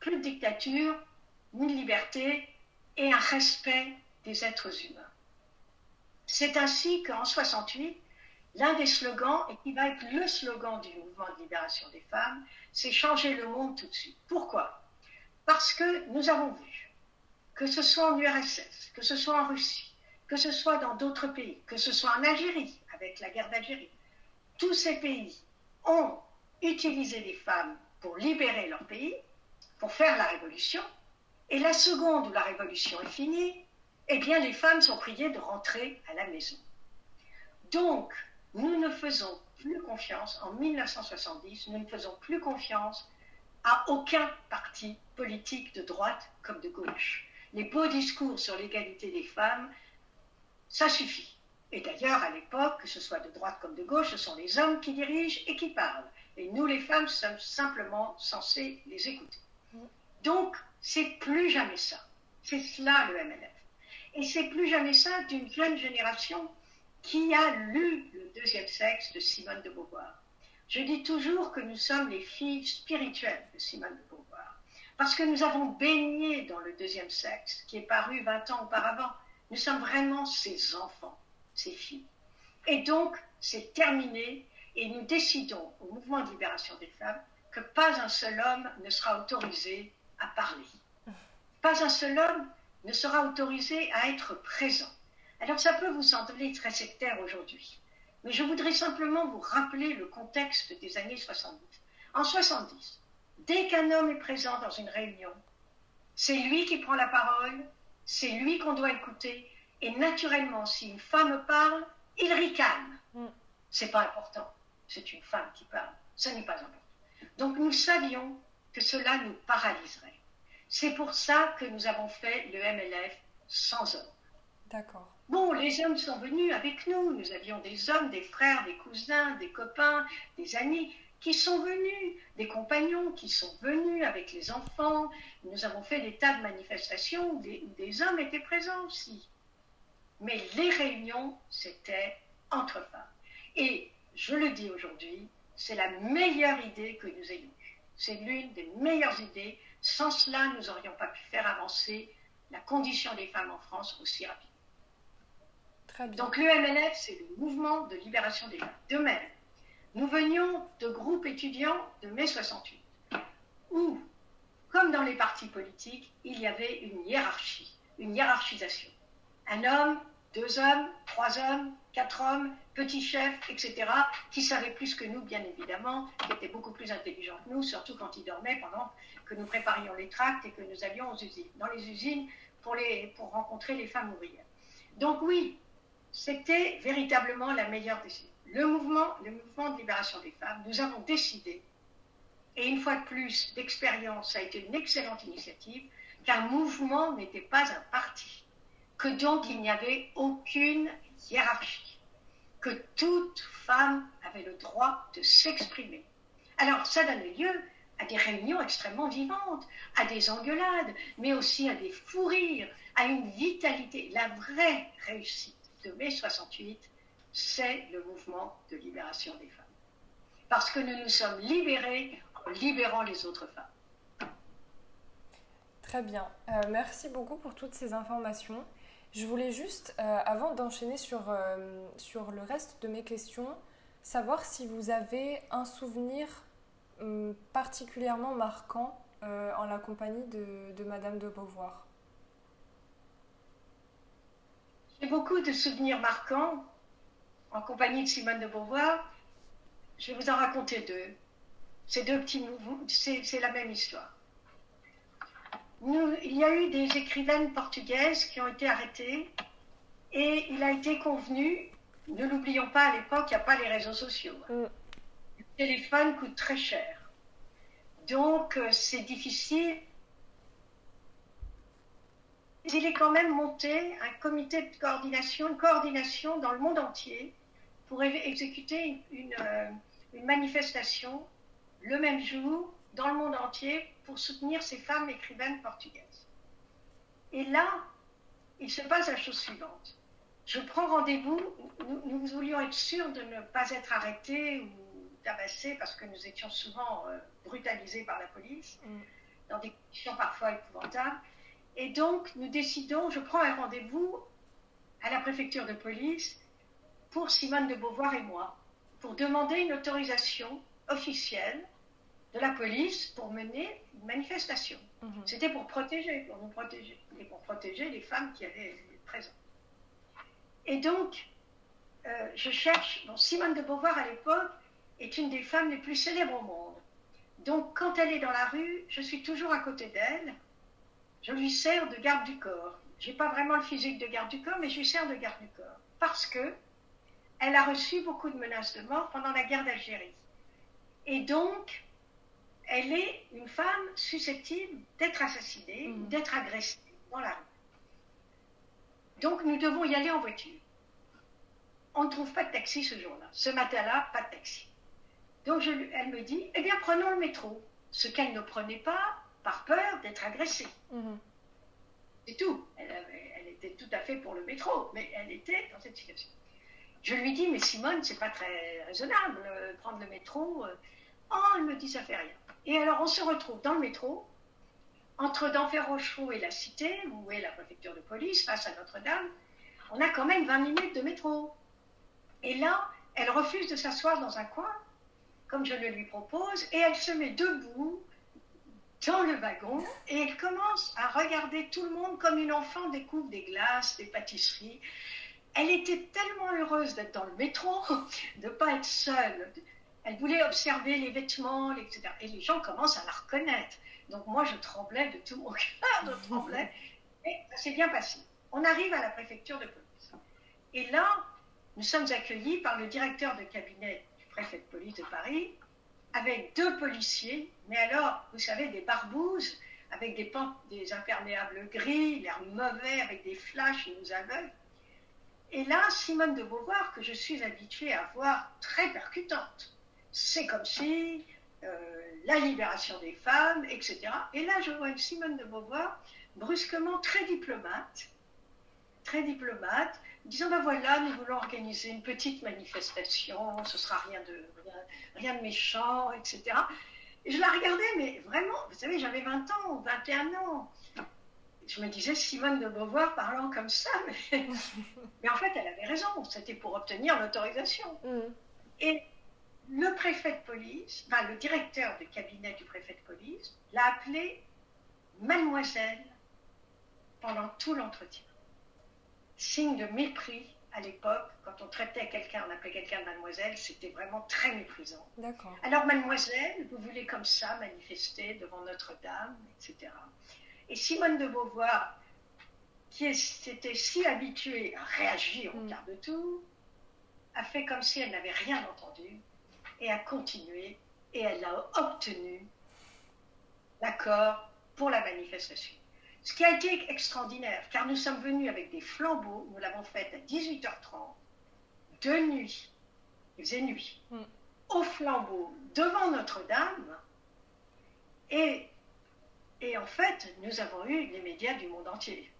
plus de dictature, une liberté et un respect des êtres humains. C'est ainsi qu'en 68, l'un des slogans, et qui va être le slogan du mouvement de libération des femmes, c'est changer le monde tout de suite. Pourquoi? Parce que nous avons vu, que ce soit en URSS, que ce soit en Russie, que ce soit dans d'autres pays, que ce soit en Algérie, avec la guerre d'Algérie, tous ces pays ont utilisé les femmes pour libérer leur pays, pour faire la révolution. Et la seconde où la révolution est finie, eh bien les femmes sont priées de rentrer à la maison. Donc, nous ne faisons plus confiance, en 1970, nous ne faisons plus confiance à aucun parti politique de droite comme de gauche. les beaux discours sur l'égalité des femmes, ça suffit. Et d'ailleurs, à l'époque, que ce soit de droite comme de gauche, ce sont les hommes qui dirigent et qui parlent. Et nous, les femmes, sommes simplement censées les écouter. Donc, c'est plus jamais ça. C'est cela le MNF. Et c'est plus jamais ça d'une jeune génération qui a lu Le deuxième sexe de Simone de Beauvoir. Je dis toujours que nous sommes les filles spirituelles de Simone de Beauvoir, parce que nous avons baigné dans le deuxième sexe, qui est paru 20 ans auparavant. Nous sommes vraiment ses enfants, ses filles. Et donc, c'est terminé, et nous décidons au mouvement de libération des femmes que pas un seul homme ne sera autorisé à parler. Pas un seul homme ne sera autorisé à être présent. Alors ça peut vous sembler très sectaire aujourd'hui, mais je voudrais simplement vous rappeler le contexte des années 70. En 70, dès qu'un homme est présent dans une réunion, c'est lui qui prend la parole, c'est lui qu'on doit écouter, et naturellement, si une femme parle, il ricane. Mm. C'est pas important, c'est une femme qui parle, ce n'est pas important. Donc nous savions que cela nous paralyserait. C'est pour ça que nous avons fait le MLF sans hommes. D'accord. Bon, les hommes sont venus avec nous. Nous avions des hommes, des frères, des cousins, des copains, des amis qui sont venus, des compagnons qui sont venus avec les enfants. Nous avons fait des tas de manifestations où des, hommes étaient présents aussi. Mais les réunions, c'était entre femmes. Et je le dis aujourd'hui, c'est la meilleure idée que nous ayons eue. C'est l'une des meilleures idées. Sans cela, nous n'aurions pas pu faire avancer la condition des femmes en France aussi rapidement. Donc le MNF, c'est le mouvement de libération des femmes. De même, nous venions de groupes étudiants de mai 68, où, comme dans les partis politiques, il y avait une hiérarchie, une hiérarchisation. Un homme, deux hommes, trois hommes, quatre hommes, petits chefs, etc., qui savaient plus que nous, bien évidemment, qui étaient beaucoup plus intelligents que nous, surtout quand ils dormaient pendant que nous préparions les tracts et que nous allions aux usines, dans les usines pour, les, pour rencontrer les femmes ouvrières. Donc oui, c'était véritablement la meilleure décision. Le mouvement, le mouvement de libération des femmes, nous avons décidé, et une fois de plus, l'expérience a été une excellente initiative, qu'un mouvement n'était pas un parti, que donc il n'y avait aucune hiérarchie, que toute femme avait le droit de s'exprimer. Alors ça donne lieu à des réunions extrêmement vivantes, à des engueulades, mais aussi à des fous rires, à une vitalité. La vraie réussite, de mai 68, c'est le mouvement de libération des femmes. Parce que nous nous sommes libérés en libérant les autres femmes. Très bien. Euh, merci beaucoup pour toutes ces informations. Je voulais juste, euh, avant d'enchaîner sur, euh, sur le reste de mes questions, savoir si vous avez un souvenir hum, particulièrement marquant en la compagnie de, de Madame de Beauvoir. J'ai beaucoup de souvenirs marquants en compagnie de Simone de Beauvoir. Je vais vous en raconter deux. Ces deux petits mouvements, c'est la même histoire. Il y a eu des écrivaines portugaises qui ont été arrêtées et il a été convenu, ne l'oublions pas, à l'époque, il n'y a pas les réseaux sociaux. Mm. Le téléphone coûte très cher. Donc, euh, c'est difficile il est quand même monté un comité de coordination, une coordination dans le monde entier pour exécuter euh, une, manifestation le même jour dans le monde entier pour soutenir ces femmes écrivaines portugaises. Et là, il se passe la chose suivante. Je prends rendez-vous, nous, voulions être sûrs de ne pas être arrêtés ou tabassés parce que nous étions souvent euh, brutalisés par la police, mm. dans des conditions parfois épouvantables. Et donc, nous décidons, je prends un rendez-vous à la préfecture de police pour Simone de Beauvoir et moi, pour demander une autorisation officielle de la police pour mener une manifestation. Mhm. C'était pour protéger, pour nous protéger, et pour protéger les femmes qui allaient présentes. Et donc, euh, je cherche, Simone de Beauvoir à l'époque est une des femmes les plus célèbres au monde. Donc, quand elle est dans la rue, je suis toujours à côté d'elle je lui sers de garde du corps. Je n'ai pas vraiment le physique de garde du corps, mais je lui sers de garde du corps. Parce que elle a reçu beaucoup de menaces de mort pendant la guerre d'Algérie. Et donc, elle est une femme susceptible d'être assassinée, mmh. d'être agressée dans la rue. Donc nous devons y aller en voiture. On ne trouve pas de taxi ce jour-là. Ce matin-là, pas de taxi. Donc je, elle me dit, eh bien prenons le métro. Ce qu'elle ne prenait pas par peur d'être agressée. Mhm. C'est tout. Elle, elle, était tout à fait pour le métro, mais elle était dans cette situation. Je lui dis, mais Simone, c'est pas très raisonnable, euh, prendre le métro. Euh. Oh, elle me dit, ça fait rien. Et alors on se retrouve dans le métro, entre Denfert-Rochereau et la Cité, où est la préfecture de police, face à Notre-Dame, on a quand même 20 minutes de métro. Et là, elle refuse de s'asseoir dans un coin, comme je le lui propose, et elle se met debout dans le wagon, et elle commence à regarder tout le monde comme une enfant découvre des glaces, des pâtisseries. Elle était tellement heureuse d'être dans le métro, (laughs) de ne pas être seule. Elle voulait observer les vêtements, etc. Et les gens commencent à la reconnaître. Donc moi, je tremblais de tout mon (laughs) cœur, je tremblais. Et ça s'est bien passé. On arrive à la préfecture de police. Et là, nous sommes accueillis par le directeur de cabinet du préfet de police de Paris, avec deux policiers, mais alors, vous savez, des barbouzes, avec des, des imperméables gris, l'air mauvais, avec des flashs, ils nous aveuglent. Et là, Simone de Beauvoir, que je suis habituée à voir très percutante. C'est comme si euh, la libération des femmes, etc. Et là, je vois une Simone de Beauvoir brusquement très diplomate, très diplomate, disant ben voilà, nous voulons organiser une petite manifestation, ce sera rien de, rien, de méchant, etc. Et je la regardais, mais vraiment, vous savez, j'avais 20 ans, 21 ans. Je me disais, Simone de Beauvoir parlant comme ça, mais, (laughs) mais en fait, elle avait raison, c'était pour obtenir l'autorisation. Mm. Et le préfet de police, enfin le directeur de cabinet du préfet de police, l'a appelée mademoiselle pendant tout l'entretien. Signe de mépris à l'époque, quand on traitait quelqu'un, on appelait quelqu'un de mademoiselle, c'était vraiment très méprisant. Alors mademoiselle, vous voulez comme ça manifester devant Notre-Dame, etc. Et Simone de Beauvoir, qui s'était si habituée à réagir au mm. quart de tour, a fait comme si elle n'avait rien entendu et a continué et elle a obtenu l'accord pour la manifestation. Ce qui a été extraordinaire, car nous sommes venus avec des flambeaux, nous l'avons fait à 18h30, de nuit, il faisait nuit, mm. au flambeau devant Notre-Dame, et, et en fait, nous avons eu les médias du monde entier.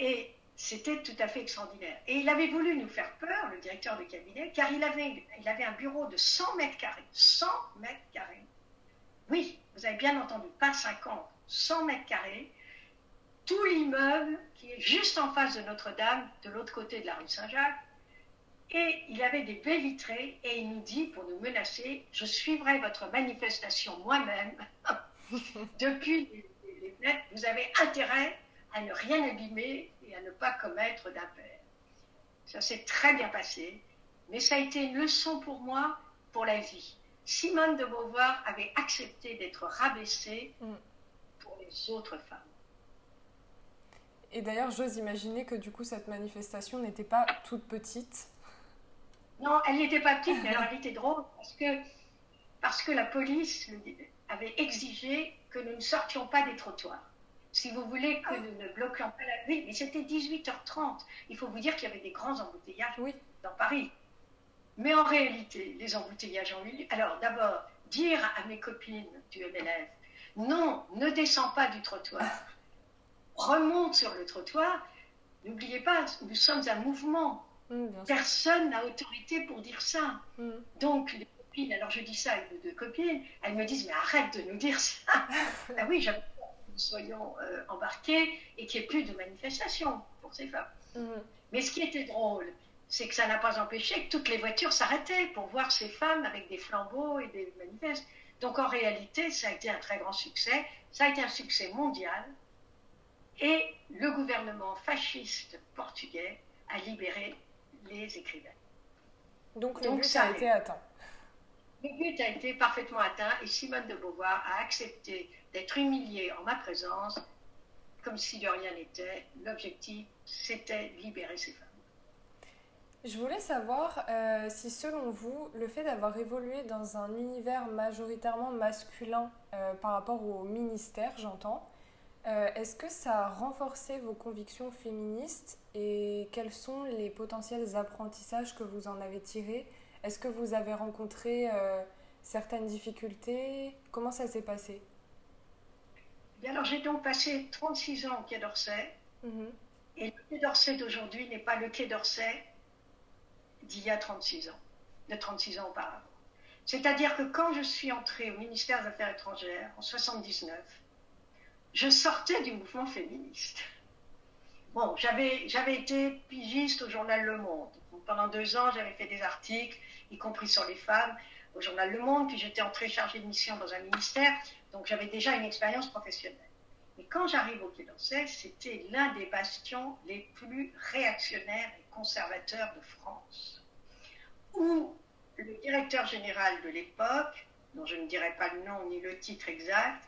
Et c'était tout à fait extraordinaire. Et il avait voulu nous faire peur, le directeur de cabinet, car il avait, un bureau de 100 mètres carrés. 100 mètres carrés. Oui, vous avez bien entendu, pas 50, 100 mètres carrés. Tout l'immeuble qui est juste en face de Notre-Dame, de l'autre côté de la rue Saint-Jacques. Et il avait des baies vitrées et il nous dit, pour nous menacer, je suivrai votre manifestation moi-même. (laughs) Depuis les fenêtres, vous avez intérêt à ne rien abîmer et à ne pas commettre d'impair. Ça s'est très bien passé, mais ça a été une leçon pour moi pour la vie. Simone de Beauvoir avait accepté d'être rabaissée mm. pour les autres femmes. Et d'ailleurs, j'ose imaginer que du coup, cette manifestation n'était pas toute petite. Non, elle n'était pas petite, mais (laughs) alors elle était drôle parce que, parce que la police avait exigé que nous ne sortions pas des trottoirs si vous voulez que nous ne bloquions pas la ville. Mais c'était 18h30. Il faut vous dire qu'il y avait des grands embouteillages dans Paris. Mais en réalité, les embouteillages ont eu lieu. Alors d'abord, dire à mes copines du MLF, non, ne descends pas du trottoir, (laughs) remonte sur le trottoir. N'oubliez pas, nous sommes un mouvement. Personne n'a autorité pour dire ça. Mm. Donc, les copines, alors je dis ça à une deux copines, elles me disent, mais arrête de nous dire ça. (laughs) ah oui, j'avais soyons euh, embarqués et qu'il n'y ait plus de manifestations pour ces femmes. Mhm. Mais ce qui était drôle, c'est que ça n'a pas empêché que toutes les voitures s'arrêtaient pour voir ces femmes avec des flambeaux et des manifestes. Donc en réalité, ça a été un très grand succès, ça a été un succès mondial, et le gouvernement fasciste portugais a libéré les écrivains. Donc le but ça a été atteint. Le but a été parfaitement atteint et Simone de Beauvoir a accepté d'être humiliée en ma présence, comme si de rien n'était. L'objectif, c'était libérer ces femmes. Je voulais savoir euh, si, selon vous, le fait d'avoir évolué dans un univers majoritairement masculin euh, par rapport au ministère, j'entends, euh, est-ce que ça a renforcé vos convictions féministes et quels sont les potentiels apprentissages que vous en avez tirés Est-ce que vous avez rencontré euh, certaines difficultés? Comment ça s'est passé? Alors j'ai donc passé 36 ans au Quai d'Orsay. Mhm. Et le Quai d'Orsay d'aujourd'hui n'est pas le Quai d'Orsay d'il y a 36 ans, de 36 ans auparavant. C'est-à-dire que quand je suis entrée au ministère des Affaires étrangères en 79, je sortais du mouvement féministe. Bon, j'avais été pigiste au journal Le Monde. Pendant deux ans, j'avais fait des articles, y compris sur les femmes, au journal Le Monde, puis j'étais entrée chargée de mission dans un ministère. Donc j'avais déjà une expérience professionnelle. Et quand j'arrive au Quai d'Orsay, c'était l'un des bastions les plus réactionnaires et conservateurs de France, où le directeur général de l'époque, dont je ne dirai pas le nom ni le titre exact,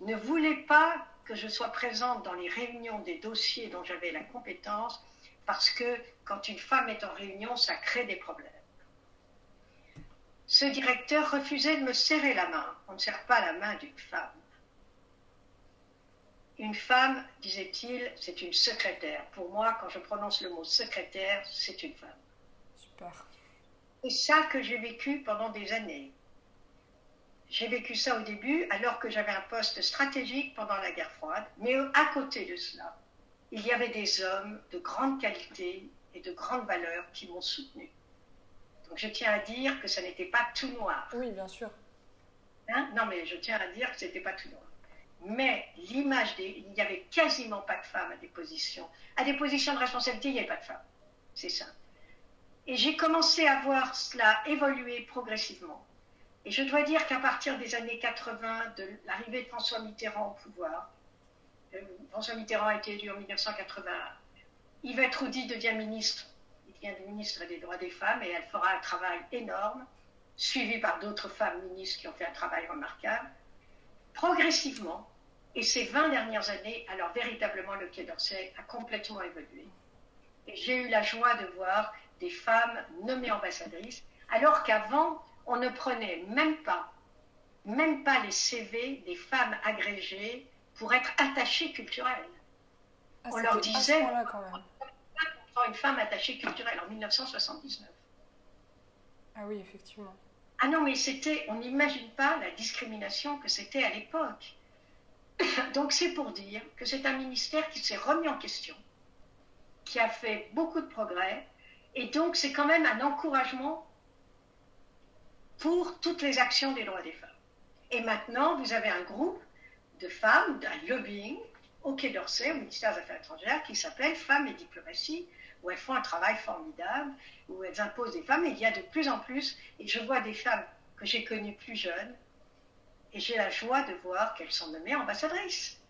ne voulait pas que je sois présente dans les réunions des dossiers dont j'avais la compétence, parce que quand une femme est en réunion, ça crée des problèmes ce directeur refusait de me serrer la main. On ne serre pas la main d'une femme. Une femme, disait-il, c'est une secrétaire. Pour moi, quand je prononce le mot secrétaire, c'est une femme. Super. C'est ça que j'ai vécu pendant des années. J'ai vécu ça au début alors que j'avais un poste stratégique pendant la guerre froide, mais à côté de cela, il y avait des hommes de grande qualité et de grande valeur qui m'ont soutenu. Donc je tiens à dire que ça n'était pas tout noir. Oui, bien sûr. Hein? Non, mais je tiens à dire que ce n'était pas tout noir. Mais l'image des. Il n'y avait quasiment pas de femmes à des positions. À des positions de responsabilité, il n'y avait pas de femmes. C'est ça. Et j'ai commencé à voir cela évoluer progressivement. Et je dois dire qu'à partir des années 80, de l'arrivée de François Mitterrand au pouvoir, François Mitterrand a été élu en 1981, Yvette Roudy devient ministre vient du ministre des droits des femmes et elle fera un travail énorme, suivi par d'autres femmes ministres qui ont fait un travail remarquable. Progressivement, et ces 20 dernières années, alors véritablement le Quai d'Orsay a complètement évolué. Et j'ai eu la joie de voir des femmes nommées ambassadrices, alors qu'avant, on ne prenait même pas, même pas les CV des femmes agrégées pour être attachées culturelles. Ah, on leur disait, une femme attachée culturelle en 1979. Ah oui, effectivement. Ah non, mais c'était, on n'imagine pas la discrimination que c'était à l'époque. (coughs) Donc c'est pour dire que c'est un ministère qui s'est remis en question, qui a fait beaucoup de progrès, et donc c'est quand même un encouragement pour toutes les actions des droits des femmes. Et maintenant, vous avez un groupe de femmes, d'un lobbying au Quai d'Orsay, au ministère des Affaires étrangères, qui s'appelle Femmes et diplomatie, où elles font un travail formidable, où elles imposent des femmes. Et il y a de plus en plus, et je vois des femmes que j'ai connues plus jeunes, et j'ai la joie de voir qu'elles sont nommées ambassadrices,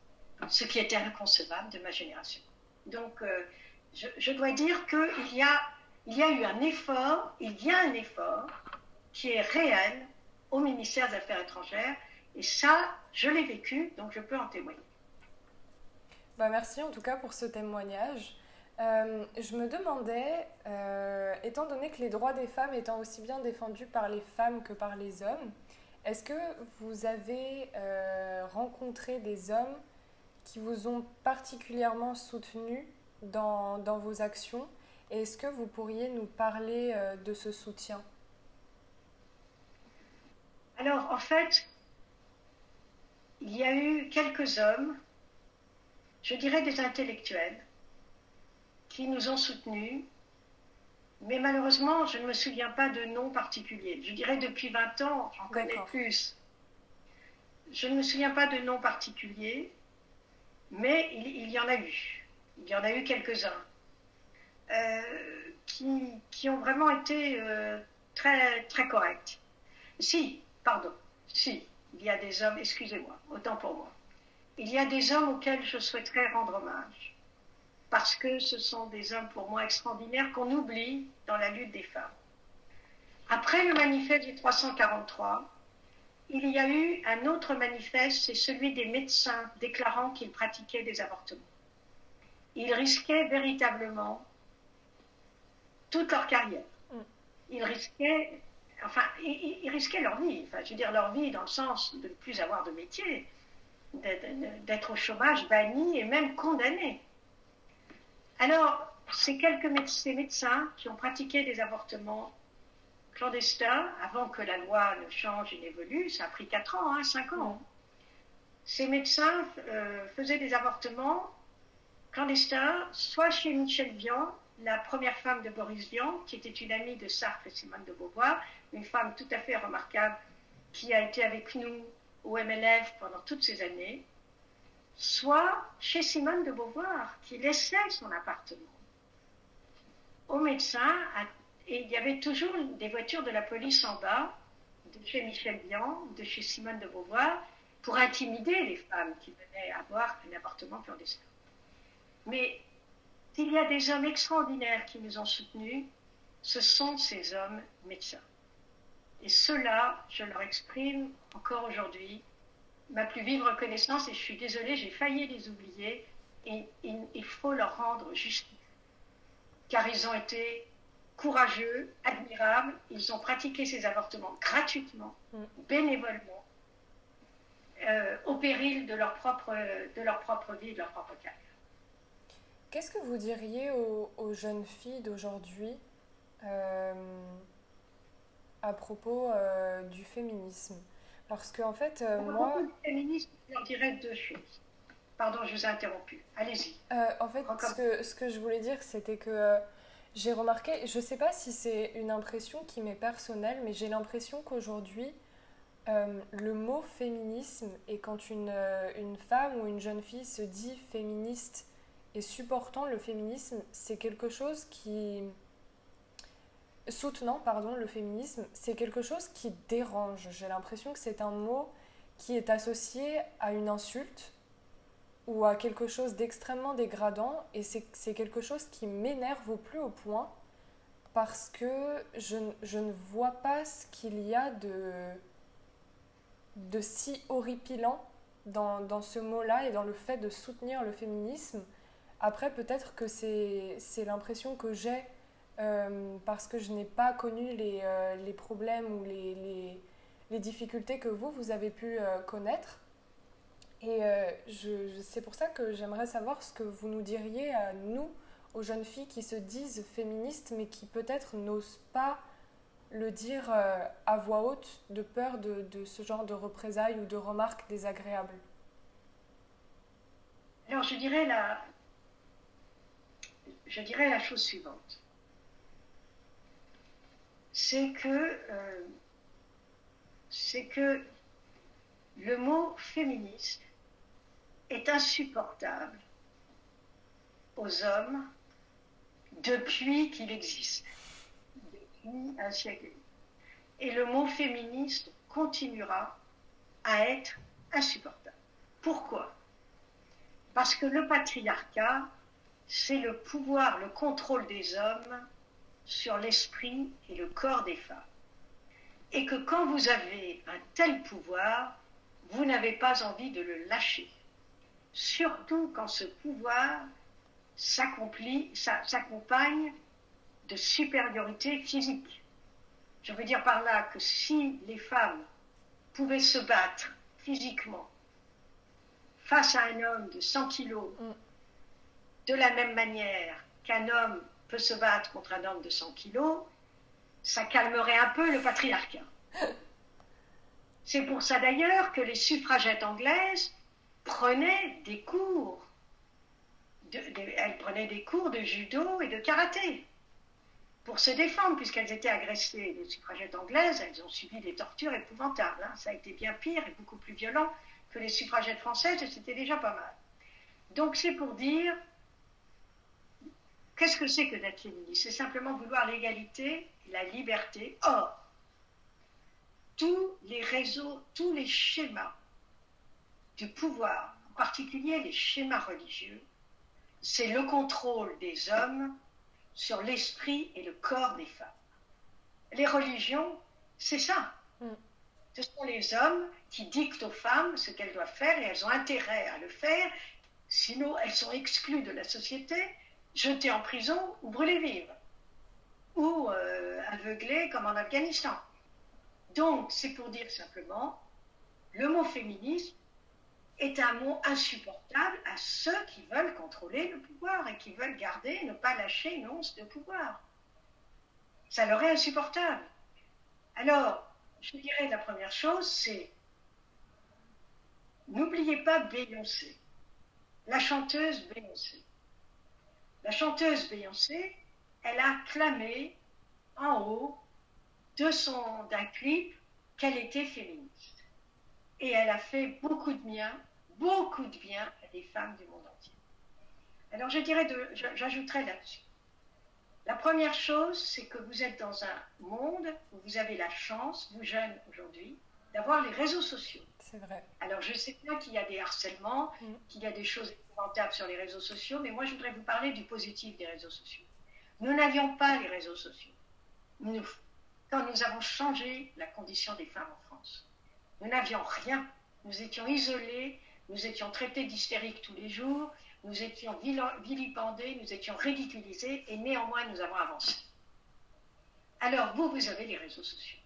ce qui était inconcevable de ma génération. Donc, euh, je, dois dire qu'il y a, il y a eu un effort, il y a un effort qui est réel au ministère des Affaires étrangères, et ça, je l'ai vécu, donc je peux en témoigner. Bah merci en tout cas pour ce témoignage. Euh, je me demandais, euh, étant donné que les droits des femmes étant aussi bien défendus par les femmes que par les hommes, est-ce que vous avez euh, rencontré des hommes qui vous ont particulièrement soutenu dans, dans vos actions? Et est-ce que vous pourriez nous parler de ce soutien? Alors, en fait, il y a eu quelques hommes, je dirais des intellectuels, qui nous ont soutenus. Mais malheureusement, je ne me souviens pas de noms particuliers. Je dirais depuis 20 ans, j'en connais plus. Je ne me souviens pas de noms particuliers, mais il, y en a eu. Il y en a eu quelques-uns euh, qui, qui, ont vraiment été euh, très, très corrects. Si, pardon, si, il y a des hommes, excusez-moi, autant pour moi. Il y a des hommes auxquels je souhaiterais rendre hommage parce que ce sont des hommes pour moi extraordinaires qu'on oublie dans la lutte des femmes. Après le manifeste du 343, il y a eu un autre manifeste, c'est celui des médecins déclarant qu'ils pratiquaient des avortements. Ils risquaient véritablement toute leur carrière. Mm. Ils risquaient, enfin, ils, risquaient leur vie, enfin, je veux dire leur vie dans le sens de ne plus avoir de métier, d'être au chômage, banni et même condamné. Alors, ces quelques ces médecins qui ont pratiqué des avortements clandestins avant que la loi ne change et n'évolue, ça a pris 4 ans, hein, 5 ans. Ces médecins euh, faisaient des avortements clandestins, soit chez Michel Vian, la première femme de Boris Vian, qui était une amie de Sartre et Simone de Beauvoir, une femme tout à fait remarquable qui a été avec nous au MLF pendant toutes ces années, soit chez Simone de Beauvoir, qui laissait son appartement au médecin, et il y avait toujours des voitures de la police en bas, de chez Michel Vian, de chez Simone de Beauvoir, pour intimider les femmes qui venaient avoir un appartement clandestin. Mais s'il y a des hommes extraordinaires qui nous ont soutenus, ce sont ces hommes médecins. Et ceux-là, je leur exprime encore aujourd'hui ma plus vive reconnaissance et je suis désolée, j'ai failli les oublier et il faut leur rendre justice. Car ils ont été courageux, admirables, ils ont pratiqué ces avortements gratuitement, mm. bénévolement, euh, au péril de leur, propre, de leur propre vie, de leur propre carrière. Qu'est-ce que vous diriez aux, jeunes filles d'aujourd'hui euh, à propos euh, du féminisme Parce qu'en en fait, moi... À du féminisme, je dirais deux choses. Pardon, je vous ai interrompu. Allez-y. en fait, ce que, ce que, je voulais dire, c'était que j'ai remarqué, je ne sais pas si c'est une impression qui m'est personnelle, mais j'ai l'impression qu'aujourd'hui, euh, le mot féminisme, et quand une, euh, une, femme ou une jeune fille se dit féministe et supportant le féminisme, c'est quelque chose qui... Soutenant, pardon, le féminisme, c'est quelque chose qui dérange. J'ai l'impression que c'est un mot qui est associé à une insulte ou à quelque chose d'extrêmement dégradant et c'est quelque chose qui m'énerve au plus haut point parce que je, je ne vois pas ce qu'il y a de si horripilant dans, dans ce mot-là et dans le fait de soutenir le féminisme. Après, peut-être que c'est l'impression que j'ai euh, parce que je n'ai pas connu les, euh, les problèmes ou les, les, difficultés que vous, vous avez pu euh, connaître. Et je, c'est pour ça que j'aimerais savoir ce que vous nous diriez à nous, aux jeunes filles qui se disent féministes, mais qui peut-être n'osent pas le dire à voix haute de peur de, ce genre de représailles ou de remarques désagréables Alors je dirais la, je dirais la chose suivante. C'est que, euh, c'est que le mot féministe est insupportable aux hommes depuis qu'il existe un siècle. Et le mot féministe continuera à être insupportable. Pourquoi? Parce que le patriarcat, c'est le pouvoir, le contrôle des hommes sur l'esprit et le corps des femmes. Et que quand vous avez un tel pouvoir, vous n'avez pas envie de le lâcher. Surtout quand ce pouvoir s'accompagne de supériorité physique. Je veux dire par là que si les femmes pouvaient se battre physiquement face à un homme de 100 kilos, mm. de la même manière qu'un homme peut se battre contre un homme de 100 kilos, ça calmerait un peu le patriarcat. (laughs) C'est pour ça d'ailleurs que les suffragettes anglaises prenaient des cours. elles prenaient des cours de judo et de karaté pour se défendre, puisqu'elles étaient agressées. Les suffragettes anglaises, elles ont subi des tortures épouvantables. Hein. Ça a été bien pire et beaucoup plus violent que les suffragettes françaises, et c'était déjà pas mal. Donc c'est pour dire, qu'est-ce que c'est que d'être féministe? C'est simplement vouloir l'égalité, la liberté. Or, tous les réseaux, tous les schémas du pouvoir, en particulier les schémas religieux, c'est le contrôle des hommes sur l'esprit et le corps des femmes. Les religions, c'est ça. Mm. Ce sont les hommes qui dictent aux femmes ce qu'elles doivent faire et elles ont intérêt à le faire, sinon elles sont exclues de la société, jetées en prison ou brûlées vives, ou euh, comme en Afghanistan. Donc, c'est pour dire simplement, le mot féminisme, est un mot insupportable à ceux qui veulent contrôler le pouvoir et qui veulent garder, ne pas lâcher une once de pouvoir. Ça leur est insupportable. Alors, je dirais la première chose, c'est n'oubliez pas Beyoncé, la chanteuse Beyoncé. La chanteuse Beyoncé, elle a clamé en haut de son d'un clip qu'elle était féministe. Et elle a fait beaucoup de bien, beaucoup de bien à des femmes du monde entier. Alors je dirais, j'ajouterais là-dessus. La première chose, c'est que vous êtes dans un monde où vous avez la chance, vous jeunes aujourd'hui, d'avoir les réseaux sociaux. C'est vrai. Alors je sais bien qu'il y a des harcèlements, mm. qu'il y a des choses sur les réseaux sociaux, mais moi je voudrais vous parler du positif des réseaux sociaux. Nous n'avions pas les réseaux sociaux. Nous, quand nous avons changé la condition des femmes en France, nous n'avions rien. Nous étions isolés, nous étions traités d'hystériques tous les jours, nous étions vilipendés, nous étions ridiculisés, et néanmoins nous avons avancé. Alors vous, vous avez les réseaux sociaux.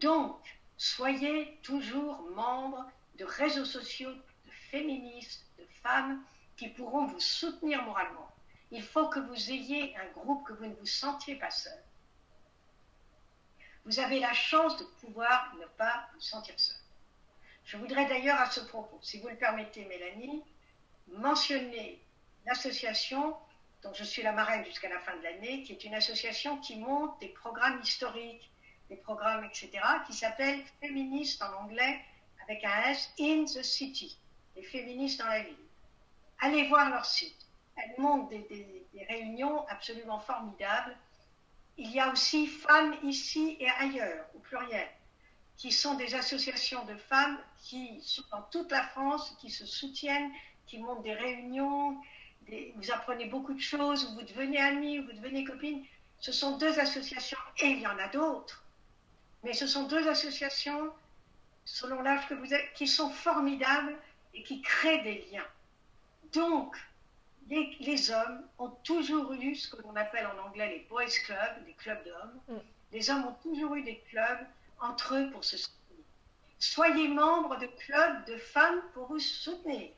Donc, soyez toujours membres de réseaux sociaux, de féministes, de femmes qui pourront vous soutenir moralement. Il faut que vous ayez un groupe, que vous ne vous sentiez pas seul. Vous avez la chance de pouvoir ne pas vous sentir seul. Je voudrais d'ailleurs à ce propos, si vous le permettez, Mélanie, mentionner l'association dont je suis la marraine jusqu'à la fin de l'année, qui est une association qui monte des programmes historiques, des programmes, etc., qui s'appelle Féministes en anglais, avec un S, in the city, les féministes dans la ville. Allez voir leur site. Elles montent des, réunions absolument formidables. Il y a aussi Femmes ici et ailleurs, au pluriel, qui sont des associations de femmes qui sont dans toute la France, qui se soutiennent, qui montent des réunions, vous apprenez beaucoup de choses, vous devenez amis, vous devenez copines. Ce sont deux associations, et il y en a d'autres, mais ce sont deux associations, selon l'âge que vous êtes, qui sont formidables et qui créent des liens. Donc, les, hommes ont toujours eu ce que l'on appelle en anglais les boys clubs, les clubs d'hommes. Mm. Les hommes ont toujours eu des clubs entre eux pour se soutenir. Soyez membre de clubs de femmes pour vous soutenir.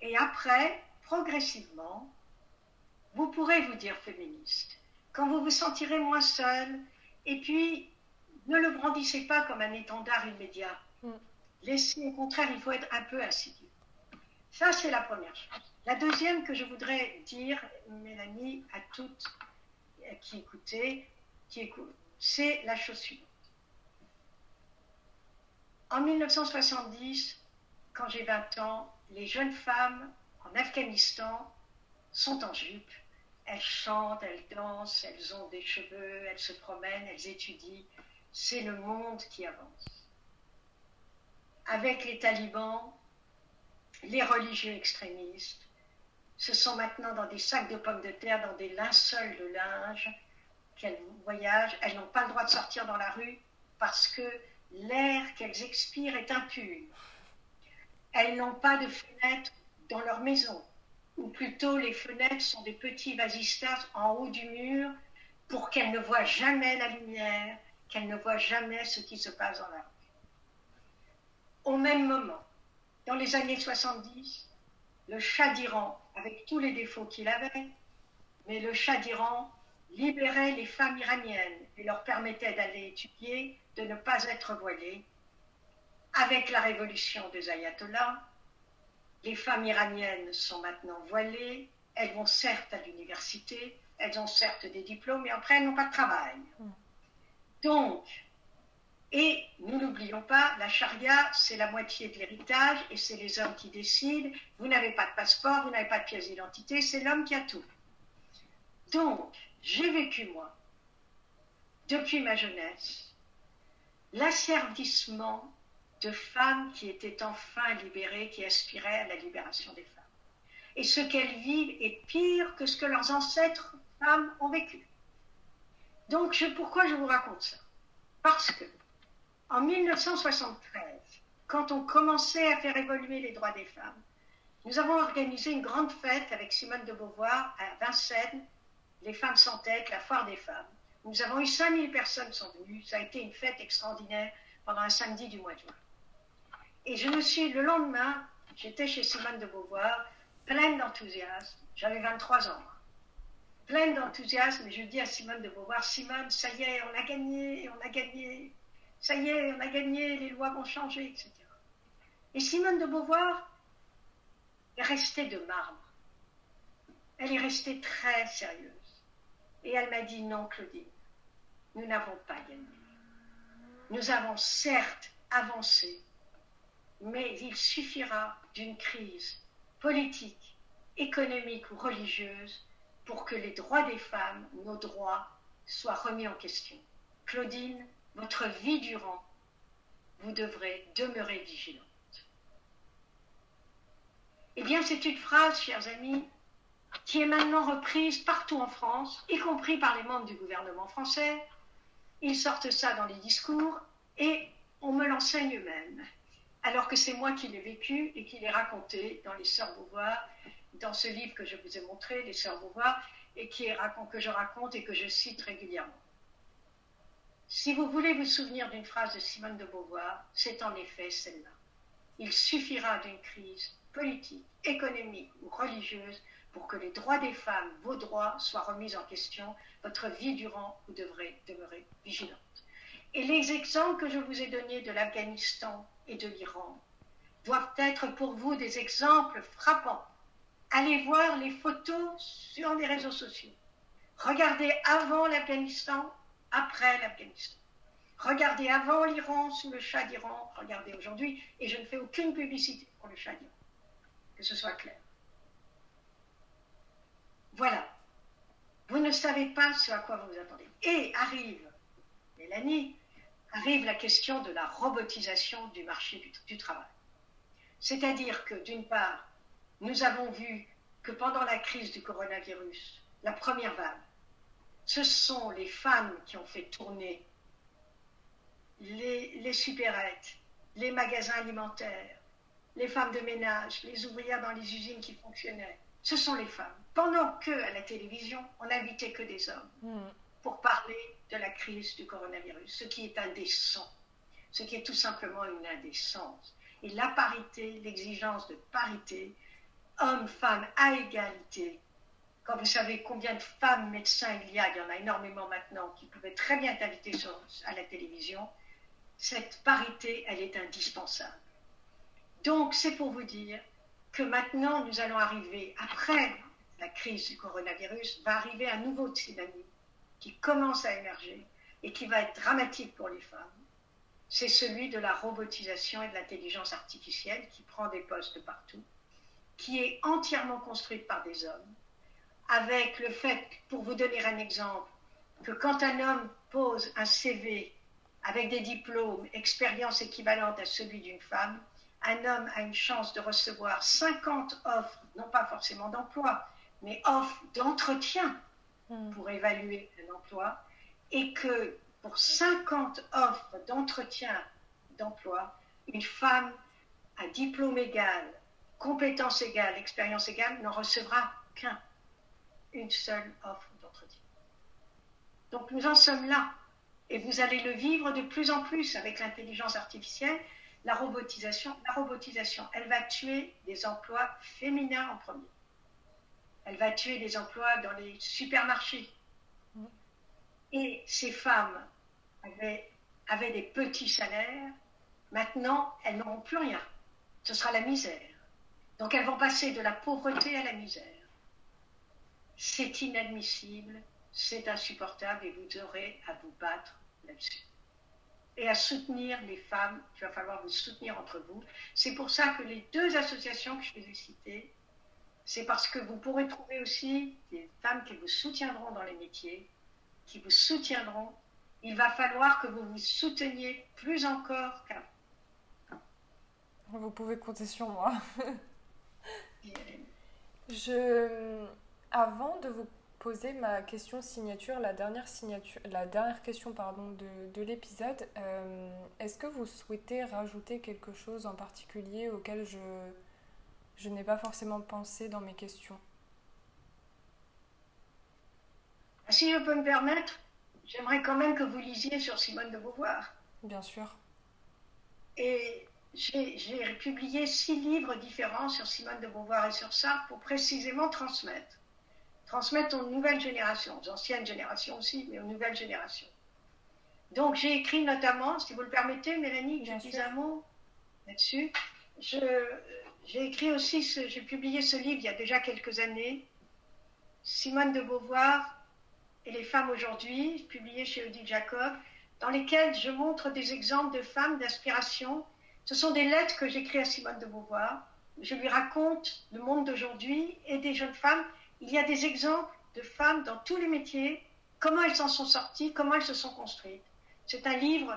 Et après, progressivement, vous pourrez vous dire féministe. Quand vous vous sentirez moins seul, et puis ne le brandissez pas comme un étendard immédiat. Mm. Laissez, au contraire, il faut être un peu insidieux. Ça, c'est la première chose. La deuxième que je voudrais dire, Mélanie, à toutes qui écoutaient, qui écoutent, c'est la chose suivante. En 1970, quand j'ai 20 ans, les jeunes femmes en Afghanistan sont en jupe. Elles chantent, elles dansent, elles ont des cheveux, elles se promènent, elles étudient. C'est le monde qui avance. Avec les talibans, les religieux extrémistes, ce sont maintenant dans des sacs de pommes de terre, dans des linceuls de linge qu'elles voyagent. Elles n'ont pas le droit de sortir dans la rue parce que l'air qu'elles expirent est impur. Elles n'ont pas de fenêtres dans leur maison, ou plutôt les fenêtres sont des petits vasistas en haut du mur pour qu'elles ne voient jamais la lumière, qu'elles ne voient jamais ce qui se passe dans la rue. Au même moment, dans les années 70, le Shah d'Iran, avec tous les défauts qu'il avait, mais le Shah d'Iran libérait les femmes iraniennes et leur permettait d'aller étudier, de ne pas être voilées. Avec la révolution des ayatollahs, les femmes iraniennes sont maintenant voilées, elles vont certes à l'université, elles ont certes des diplômes, mais après elles n'ont pas de travail. Hmm. Donc, et nous n'oublions pas, la charia, c'est la moitié de l'héritage et c'est les hommes qui décident. Vous n'avez pas de passeport, vous n'avez pas de pièce d'identité, c'est l'homme qui a tout. Donc, j'ai vécu, moi, depuis ma jeunesse, l'asservissement de femmes qui étaient enfin libérées, qui aspiraient à la libération des femmes. Et ce qu'elles vivent est pire que ce que leurs ancêtres femmes ont vécu. Donc, pourquoi je vous raconte ça? Parce que, en 1973, quand on commençait à faire évoluer les droits des femmes, nous avons organisé une grande fête avec Simone de Beauvoir à Vincennes, les femmes sans tête, la foire des femmes. Nous avons eu 5000 personnes qui sont venues. Ça a été une fête extraordinaire pendant un samedi du mois de juin. Et je me suis, le lendemain, j'étais chez Simone de Beauvoir, pleine d'enthousiasme. J'avais 23 ans. Pleine d'enthousiasme, et je dis à Simone de Beauvoir, Simone, ça y est, on a gagné, on a gagné. Ça y est, on a gagné, les lois vont changer, etc. Et Simone de Beauvoir est restée de marbre. Elle est restée très sérieuse. Et elle m'a dit, non, Claudine, nous n'avons pas gagné. Nous avons certes avancé, mais il suffira d'une crise politique, économique ou religieuse pour que les droits des femmes, nos droits, soient remis en question. Claudine, votre vie durant, vous devrez demeurer vigilante. Eh bien, c'est une phrase, chers amis, qui est maintenant reprise partout en France, y compris par les membres du gouvernement français. Ils sortent ça dans les discours et on me l'enseigne même, alors que c'est moi qui l'ai vécu et qui l'ai raconté dans les Sœurs Beauvoir, dans ce livre que je vous ai montré, les Sœurs Beauvoir, et que je raconte et que je cite régulièrement. Si vous voulez vous souvenir d'une phrase de Simone de Beauvoir, c'est en effet celle-là. Il suffira d'une crise politique, économique ou religieuse pour que les droits des femmes, vos droits, soient remis en question. Votre vie durant, vous devrez demeurer vigilante. Et les exemples que je vous ai donnés de l'Afghanistan et de l'Iran doivent être pour vous des exemples frappants. Allez voir les photos sur les réseaux sociaux. Regardez avant l'Afghanistan, après l'Afghanistan. Regardez avant l'Iran sous le Shah d'Iran, regardez aujourd'hui, et je ne fais aucune publicité pour le Shah d'Iran, que ce soit clair. Voilà. Vous ne savez pas ce à quoi vous vous attendez. Et arrive, Mélanie, arrive la question de la robotisation du marché du, du travail. C'est-à-dire que, d'une part, nous avons vu que pendant la crise du coronavirus, la première vague, ce sont les femmes qui ont fait tourner les, les supérettes, les magasins alimentaires, les femmes de ménage, les ouvrières dans les usines qui fonctionnaient. Ce sont les femmes. Pendant que à la télévision, on n'invitait que des hommes mm. pour parler de la crise du coronavirus, ce qui est indécent, ce qui est tout simplement une indécence. Et la parité, l'exigence de parité, hommes-femmes à égalité, quand vous savez combien de femmes médecins il y a, il y en a énormément maintenant, qui pouvaient très bien être à la télévision, cette parité, elle est indispensable. Donc, c'est pour vous dire que maintenant, nous allons arriver, après la crise du coronavirus, va arriver un nouveau tsunami qui commence à émerger et qui va être dramatique pour les femmes. C'est celui de la robotisation et de l'intelligence artificielle qui prend des postes partout, qui est entièrement construite par des hommes, avec le fait, pour vous donner un exemple, que quand un homme pose un CV avec des diplômes, expérience équivalente à celui d'une femme, un homme a une chance de recevoir 50 offres, non pas forcément d'emploi, mais offres d'entretien hmm. pour évaluer un emploi, et que pour 50 offres d'entretien d'emploi, une femme à diplôme égal, compétence égale, expérience égale, n'en recevra qu'un une seule offre d'entretien. Donc nous en sommes là. Et vous allez le vivre de plus en plus avec l'intelligence artificielle, la robotisation. La robotisation, elle va tuer des emplois féminins en premier. Elle va tuer des emplois dans les supermarchés. Et ces femmes avaient, avaient des petits salaires. Maintenant, elles n'auront plus rien. Ce sera la misère. Donc elles vont passer de la pauvreté à la misère. C'est inadmissible, c'est insupportable et vous aurez à vous battre là-dessus. Et à soutenir les femmes, il va falloir vous soutenir entre vous. C'est pour ça que les deux associations que je vous ai citées, c'est parce que vous pourrez trouver aussi des femmes qui vous soutiendront dans les métiers, qui vous soutiendront. Il va falloir que vous vous souteniez plus encore qu'avant. Vous pouvez compter sur moi. je avant de vous poser ma question signature, la dernière, signature, la dernière question pardon, de, l'épisode, euh, est-ce que vous souhaitez rajouter quelque chose en particulier auquel je, je n'ai pas forcément pensé dans mes questions? Si je peux me permettre, j'aimerais quand même que vous lisiez sur Simone de Beauvoir. Bien sûr. Et j'ai publié six livres différents sur Simone de Beauvoir et sur Sartre pour précisément transmettre. Transmettre aux nouvelles générations, aux anciennes générations aussi, mais aux nouvelles générations. Donc j'ai écrit notamment, si vous le permettez, Mélanie, je dis un mot là-dessus. J'ai écrit aussi, j'ai publié ce livre il y a déjà quelques années, Simone de Beauvoir et les femmes aujourd'hui, publié chez Odile Jacob, dans lesquels je montre des exemples de femmes d'inspiration ce sont des lettres que j'écris à Simone de Beauvoir. Je lui raconte le monde d'aujourd'hui et des jeunes femmes. Il y a des exemples de femmes dans tous les métiers, comment elles s'en sont sorties, comment elles se sont construites. C'est un livre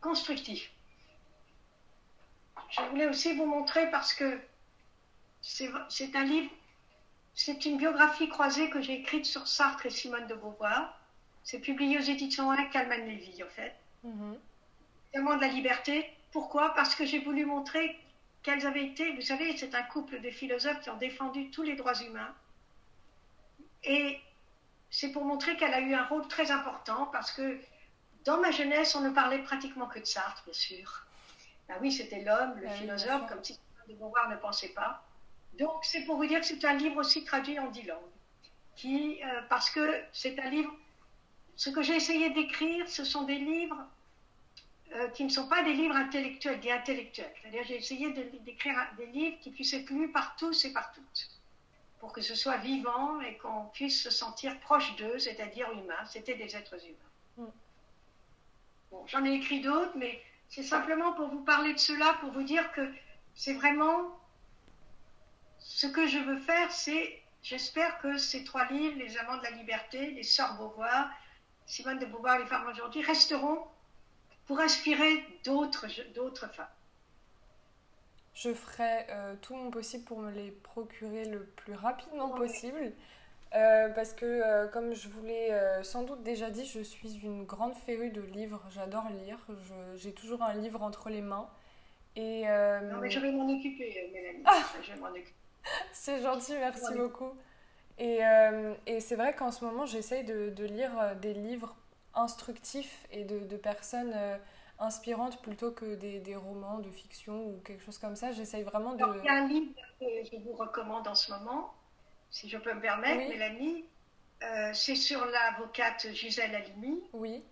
constructif. Je voulais aussi vous montrer parce que c'est un livre, c'est une biographie croisée que j'ai écrite sur Sartre et Simone de Beauvoir. C'est publié aux éditions 1 Calman Lévy, en fait. Mm de la liberté, pourquoi? Parce que j'ai voulu montrer qu'elles avaient été, vous savez, c'est un couple de philosophes qui ont défendu tous les droits humains. Et c'est pour montrer qu'elle a eu un rôle très important parce que dans ma jeunesse, on ne parlait pratiquement que de Sartre, bien sûr. Ben oui, c'était l'homme, le ah philosophe, comme si de Beauvoir ne pensait pas. Donc, c'est pour vous dire que c'est un livre aussi traduit en dix langues. Qui, euh, parce que c'est un livre. Ce que j'ai essayé d'écrire, ce sont des livres euh, qui ne sont pas des livres intellectuels, des intellectuels. C'est-à-dire j'ai essayé d'écrire des livres qui puissent être lus par tous et par toutes, pour que ce soit vivant et qu'on puisse se sentir proche d'eux, c'est-à-dire humains. C'était des êtres humains. Mm. Bon, j'en ai écrit d'autres, mais c'est simplement pour vous parler de cela, pour vous dire que c'est vraiment ce que je veux faire, c'est, j'espère que ces trois livres, Les Amants de la Liberté, Les Sœurs Beauvoir, Simone de Beauvoir, Les femmes aujourd'hui, resteront pour inspirer d'autres, d'autres femmes. Je ferai euh, tout mon possible pour me les procurer le plus rapidement possible. Euh, parce que, euh, comme je vous l'ai sans doute déjà dit, je suis une grande férue de livres. J'adore lire. j'ai toujours un livre entre les mains. Et, non, mais je vais m'en occuper, Mélanie. Ah je vais m'en occuper. c'est gentil, merci beaucoup. Et, et c'est vrai qu'en ce moment, j'essaye de, de, lire des livres instructif et de, personnes euh, inspirantes plutôt que des, romans de fiction ou quelque chose comme ça. J'essaye vraiment de... il y a un livre que je vous recommande en ce moment, si je peux me permettre, Mélanie. Euh, c'est sur l'avocate Gisèle Halimi. Oui.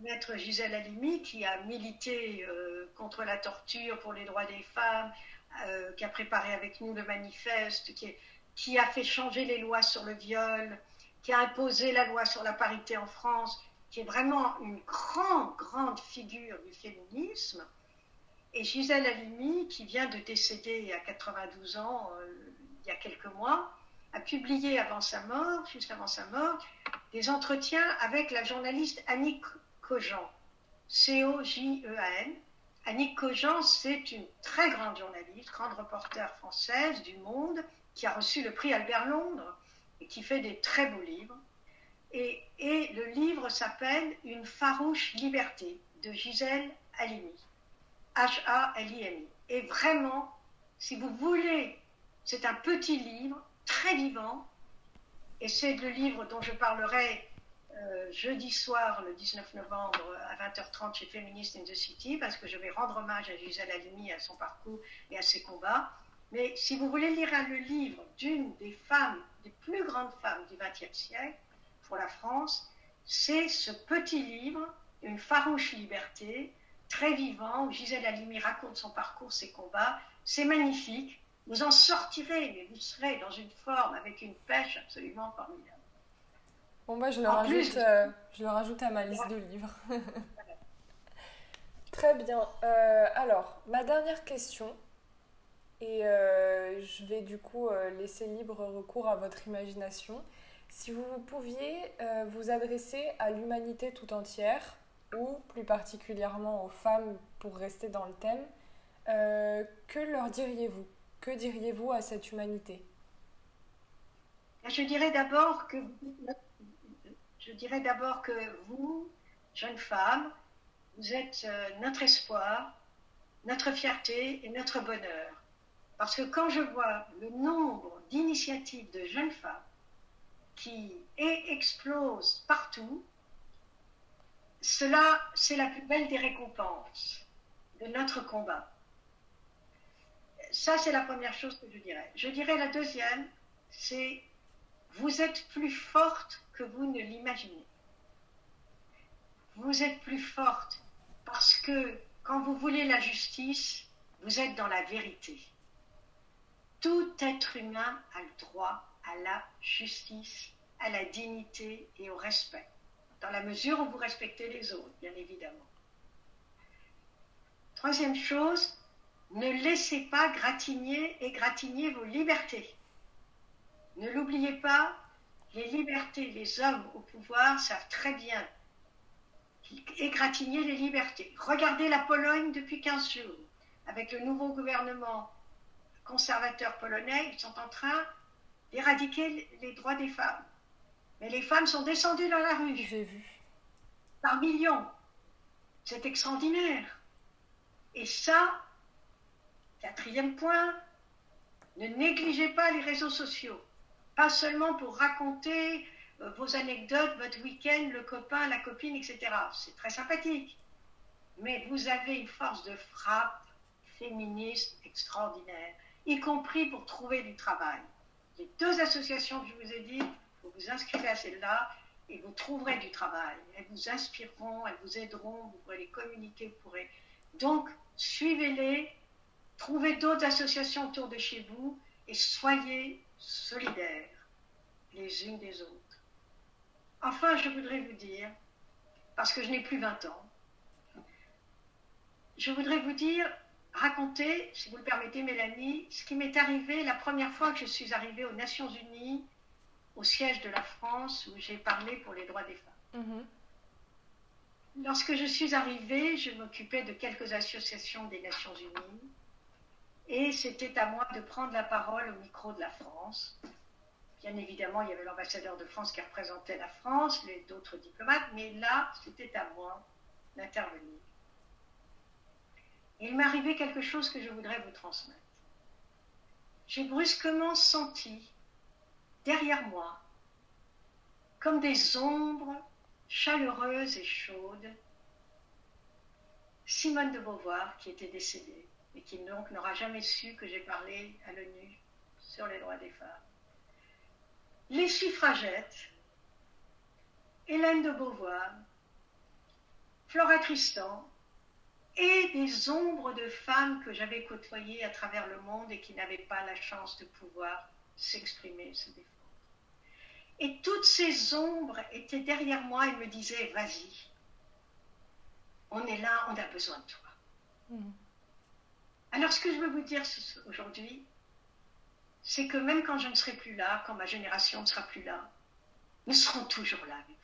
Maître Gisèle Halimi, qui a milité euh, contre la torture pour les droits des femmes, qui a préparé avec nous le manifeste, qui, qui a fait changer les lois sur le viol, qui a imposé la loi sur la parité en France, qui est vraiment une grande, grande figure du féminisme, et Gisèle Halimi, qui vient de décéder à 92 ans euh, il y a quelques mois, a publié avant sa mort, juste avant sa mort, des entretiens avec la journaliste Annick Cogent, C-O-J-E-A-N. Annick Cogent, c'est une très grande journaliste, grande reporter française du Monde, qui a reçu le prix Albert Londres et qui fait des très beaux livres. Et, le livre s'appelle Une farouche liberté de Gisèle Halimi. H-A-L-I-M-I. Et vraiment, si vous voulez, c'est un petit livre très vivant. Et c'est le livre dont je parlerai euh, jeudi soir, le 19 novembre, à 20h30 chez Feminist in the City, parce que je vais rendre hommage à Gisèle Halimi, à son parcours et à ses combats. Mais si vous voulez lire le livre d'une des femmes, des plus grandes femmes du XXe siècle, pour la France, c'est ce petit livre, Une farouche liberté, très vivant, où Gisèle Halimi raconte son parcours, ses combats. C'est magnifique. Vous en sortirez, mais vous serez dans une forme, avec une pêche absolument formidable. Bon, moi, je le, rajoute, euh, je le rajoute à ma liste de livres. (laughs) Très bien. Euh, alors, ma dernière question, et euh, je vais du coup laisser libre recours à votre imagination. Si vous pouviez euh, vous adresser à l'humanité tout entière, ou plus particulièrement aux femmes pour rester dans le thème, euh, que leur diriez-vous? Que diriez-vous à cette humanité? Je dirais d'abord que je dirais d'abord que vous, jeunes femmes, vous êtes euh, notre espoir, notre fierté et notre bonheur. Parce que quand je vois le nombre d'initiatives de jeunes femmes qui explose partout, cela, c'est la plus belle des récompenses de notre combat. ça, c'est la première chose que je dirais. Je dirais la deuxième, c'est vous êtes plus forte que vous ne l'imaginez. Vous êtes plus forte parce que quand vous voulez la justice, vous êtes dans la vérité. Tout être humain a le droit à la justice, à la dignité et au respect, dans la mesure où vous respectez les autres, bien évidemment. Troisième chose, ne laissez pas gratigner et gratigner vos libertés. Ne l'oubliez pas, les libertés, les hommes au pouvoir savent très bien égratigner les libertés. Regardez la Pologne depuis 15 jours. Avec le nouveau gouvernement conservateur polonais, ils sont en train d'éradiquer les droits des femmes. Mais les femmes sont descendues dans la rue. J'ai vu. Par millions. C'est extraordinaire. Et ça, quatrième point, ne négligez pas les réseaux sociaux. Pas seulement pour raconter euh, vos anecdotes, votre week-end, le copain, la copine, etc. C'est très sympathique. Mais vous avez une force de frappe féministe extraordinaire, y compris pour trouver du travail. Les deux associations que je vous ai dit, vous vous inscrivez à celle-là et vous trouverez du travail. Elles vous inspireront, elles vous aideront, vous pourrez les communiquer, vous pourrez. Donc, suivez-les, trouvez d'autres associations autour de chez vous et soyez solidaires les unes des autres. Enfin, je voudrais vous dire, parce que je n'ai plus 20 ans, je voudrais vous dire, raconter, si vous le permettez, Mélanie, ce qui m'est arrivé la première fois que je suis arrivée aux Nations Unies, au siège de la France, où j'ai parlé pour les droits des femmes. Mhm. Lorsque je suis arrivée, je m'occupais de quelques associations des Nations Unies, et c'était à moi de prendre la parole au micro de la France Bien évidemment, il y avait l'ambassadeur de France qui représentait la France, les d'autres diplomates, mais là, c'était à moi d'intervenir. Il m'est arrivé quelque chose que je voudrais vous transmettre. J'ai brusquement senti, derrière moi, comme des ombres chaleureuses et chaudes, Simone de Beauvoir, qui était décédée et qui donc n'aura jamais su que j'ai parlé à l'ONU sur les droits des femmes les suffragettes, Hélène de Beauvoir, Flora Tristan, et des ombres de femmes que j'avais côtoyées à travers le monde et qui n'avaient pas la chance de pouvoir s'exprimer, se défendre. Et toutes ces ombres étaient derrière moi et me disaient, vas-y, on est là, on a besoin de toi. Mm. Alors ce que je veux vous dire aujourd'hui, c'est que même quand je ne serai plus là, quand ma génération ne sera plus là, nous serons toujours là avec vous.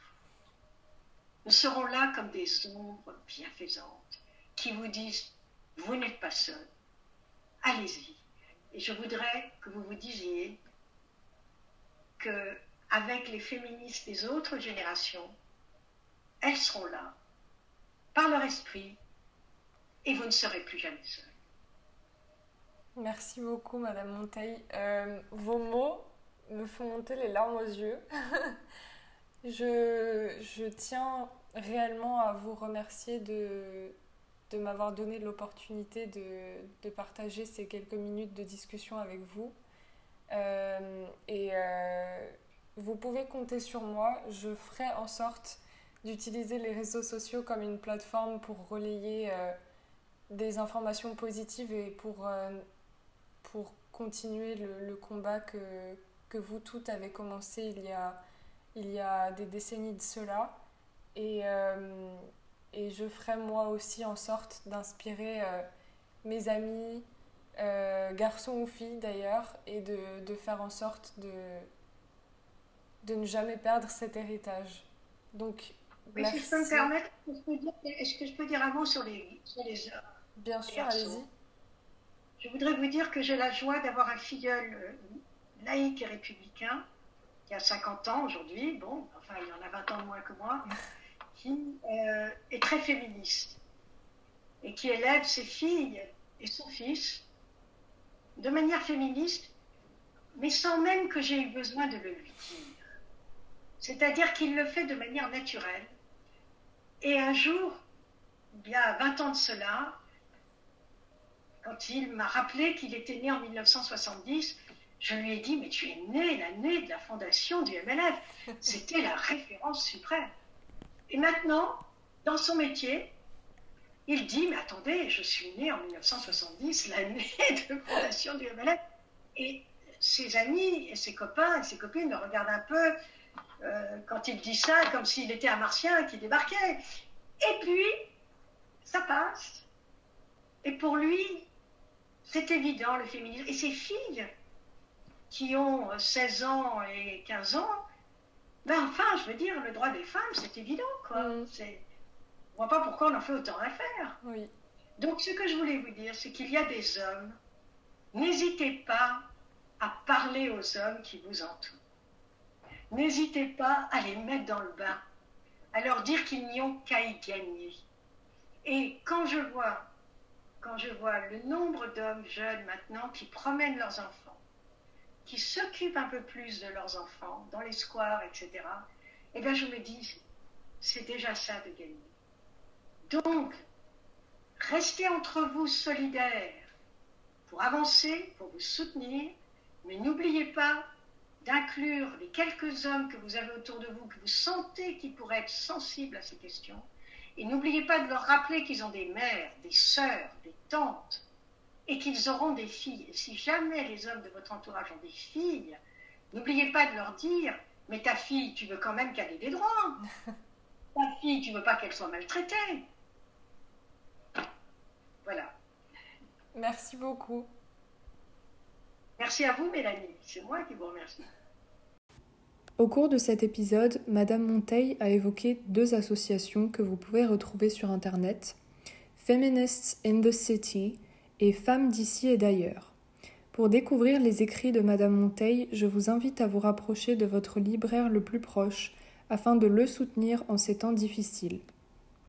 Nous serons là comme des ombres bienfaisantes qui vous disent, vous n'êtes pas seul, allez-y. Et je voudrais que vous vous disiez que avec les féministes des autres générations, elles seront là, par leur esprit, et vous ne serez plus jamais seul. Merci beaucoup, Madame Monteil. Euh, vos mots me font monter les larmes aux yeux. (laughs) je, tiens réellement à vous remercier de, de m'avoir donné l'opportunité de, partager ces quelques minutes de discussion avec vous. Euh, et euh, vous pouvez compter sur moi. Je ferai en sorte d'utiliser les réseaux sociaux comme une plateforme pour relayer des informations positives et pour continuer le, combat que, vous toutes avez commencé il y a, des décennies de cela. Euh, et je ferai moi aussi en sorte d'inspirer euh, mes amis, euh, garçons ou filles d'ailleurs, et de, de, faire en sorte de, de ne jamais perdre cet héritage. Donc, merci. si je peux me permettre, est-ce que je peux dire un mot sur les, sur les Bien sûr, allez-y. Je voudrais vous dire que j'ai la joie d'avoir un filleul euh, laïque et républicain qui a 50 ans aujourd'hui, bon, enfin il en a 20 ans moins que moi, euh, est très féministe et qui élève ses filles et son fils de manière féministe, mais sans même que j'ai eu besoin de le lui dire. C'est-à-dire qu'il le fait de manière naturelle. Et un jour, il y a 20 ans de cela, quand il m'a rappelé qu'il était né en 1970, je lui ai dit, mais tu es né l'année de la fondation du MLF. C'était la référence suprême. Et maintenant, dans son métier, il dit, mais attendez, je suis né en 1970, l'année (laughs) de fondation du MLF. Et ses amis et ses copains et ses copines me regardent un peu euh, quand il dit ça, comme s'il était un martien qui débarquait. Et puis, ça passe. Et pour lui, c'est évident, le féminisme. Et ses filles, qui ont 16 ans et 15 ans, ben enfin, je veux dire, le droit des femmes, c'est évident, quoi. Mm. C'est... On voit pas pourquoi on en fait autant à faire. Oui. Donc, ce que je voulais vous dire, c'est qu'il y a des hommes. N'hésitez pas à parler aux hommes qui vous entourent. N'hésitez pas à les mettre dans le bain, à leur dire qu'ils n'y ont qu'à y gagner. Et quand je vois, quand je vois le nombre d'hommes jeunes maintenant qui promènent leurs enfants, qui s'occupent un peu plus de leurs enfants dans les squares, etc., eh bien je me dis, c'est déjà ça de gagner. Donc, restez entre vous solidaires pour avancer, pour vous soutenir, mais n'oubliez pas d'inclure les quelques hommes que vous avez autour de vous, que vous sentez qui pourraient être sensibles à ces questions. Et n'oubliez pas de leur rappeler qu'ils ont des mères, des sœurs, des tantes, et qu'ils auront des filles. Si jamais les hommes de votre entourage ont des filles, n'oubliez pas de leur dire, mais ta fille, tu veux quand même qu'elle ait des droits. (laughs) ta fille, tu veux pas qu'elle soit maltraitée. Voilà. Merci beaucoup. Merci à vous, Mélanie. C'est moi qui vous remercie. Au cours de cet épisode, Madame Monteil a évoqué deux associations que vous pouvez retrouver sur Internet, Feminists in the City et Femmes d'ici et d'ailleurs. Pour découvrir les écrits de Madame Monteil, je vous invite à vous rapprocher de votre libraire le plus proche afin de le soutenir en ces temps difficiles.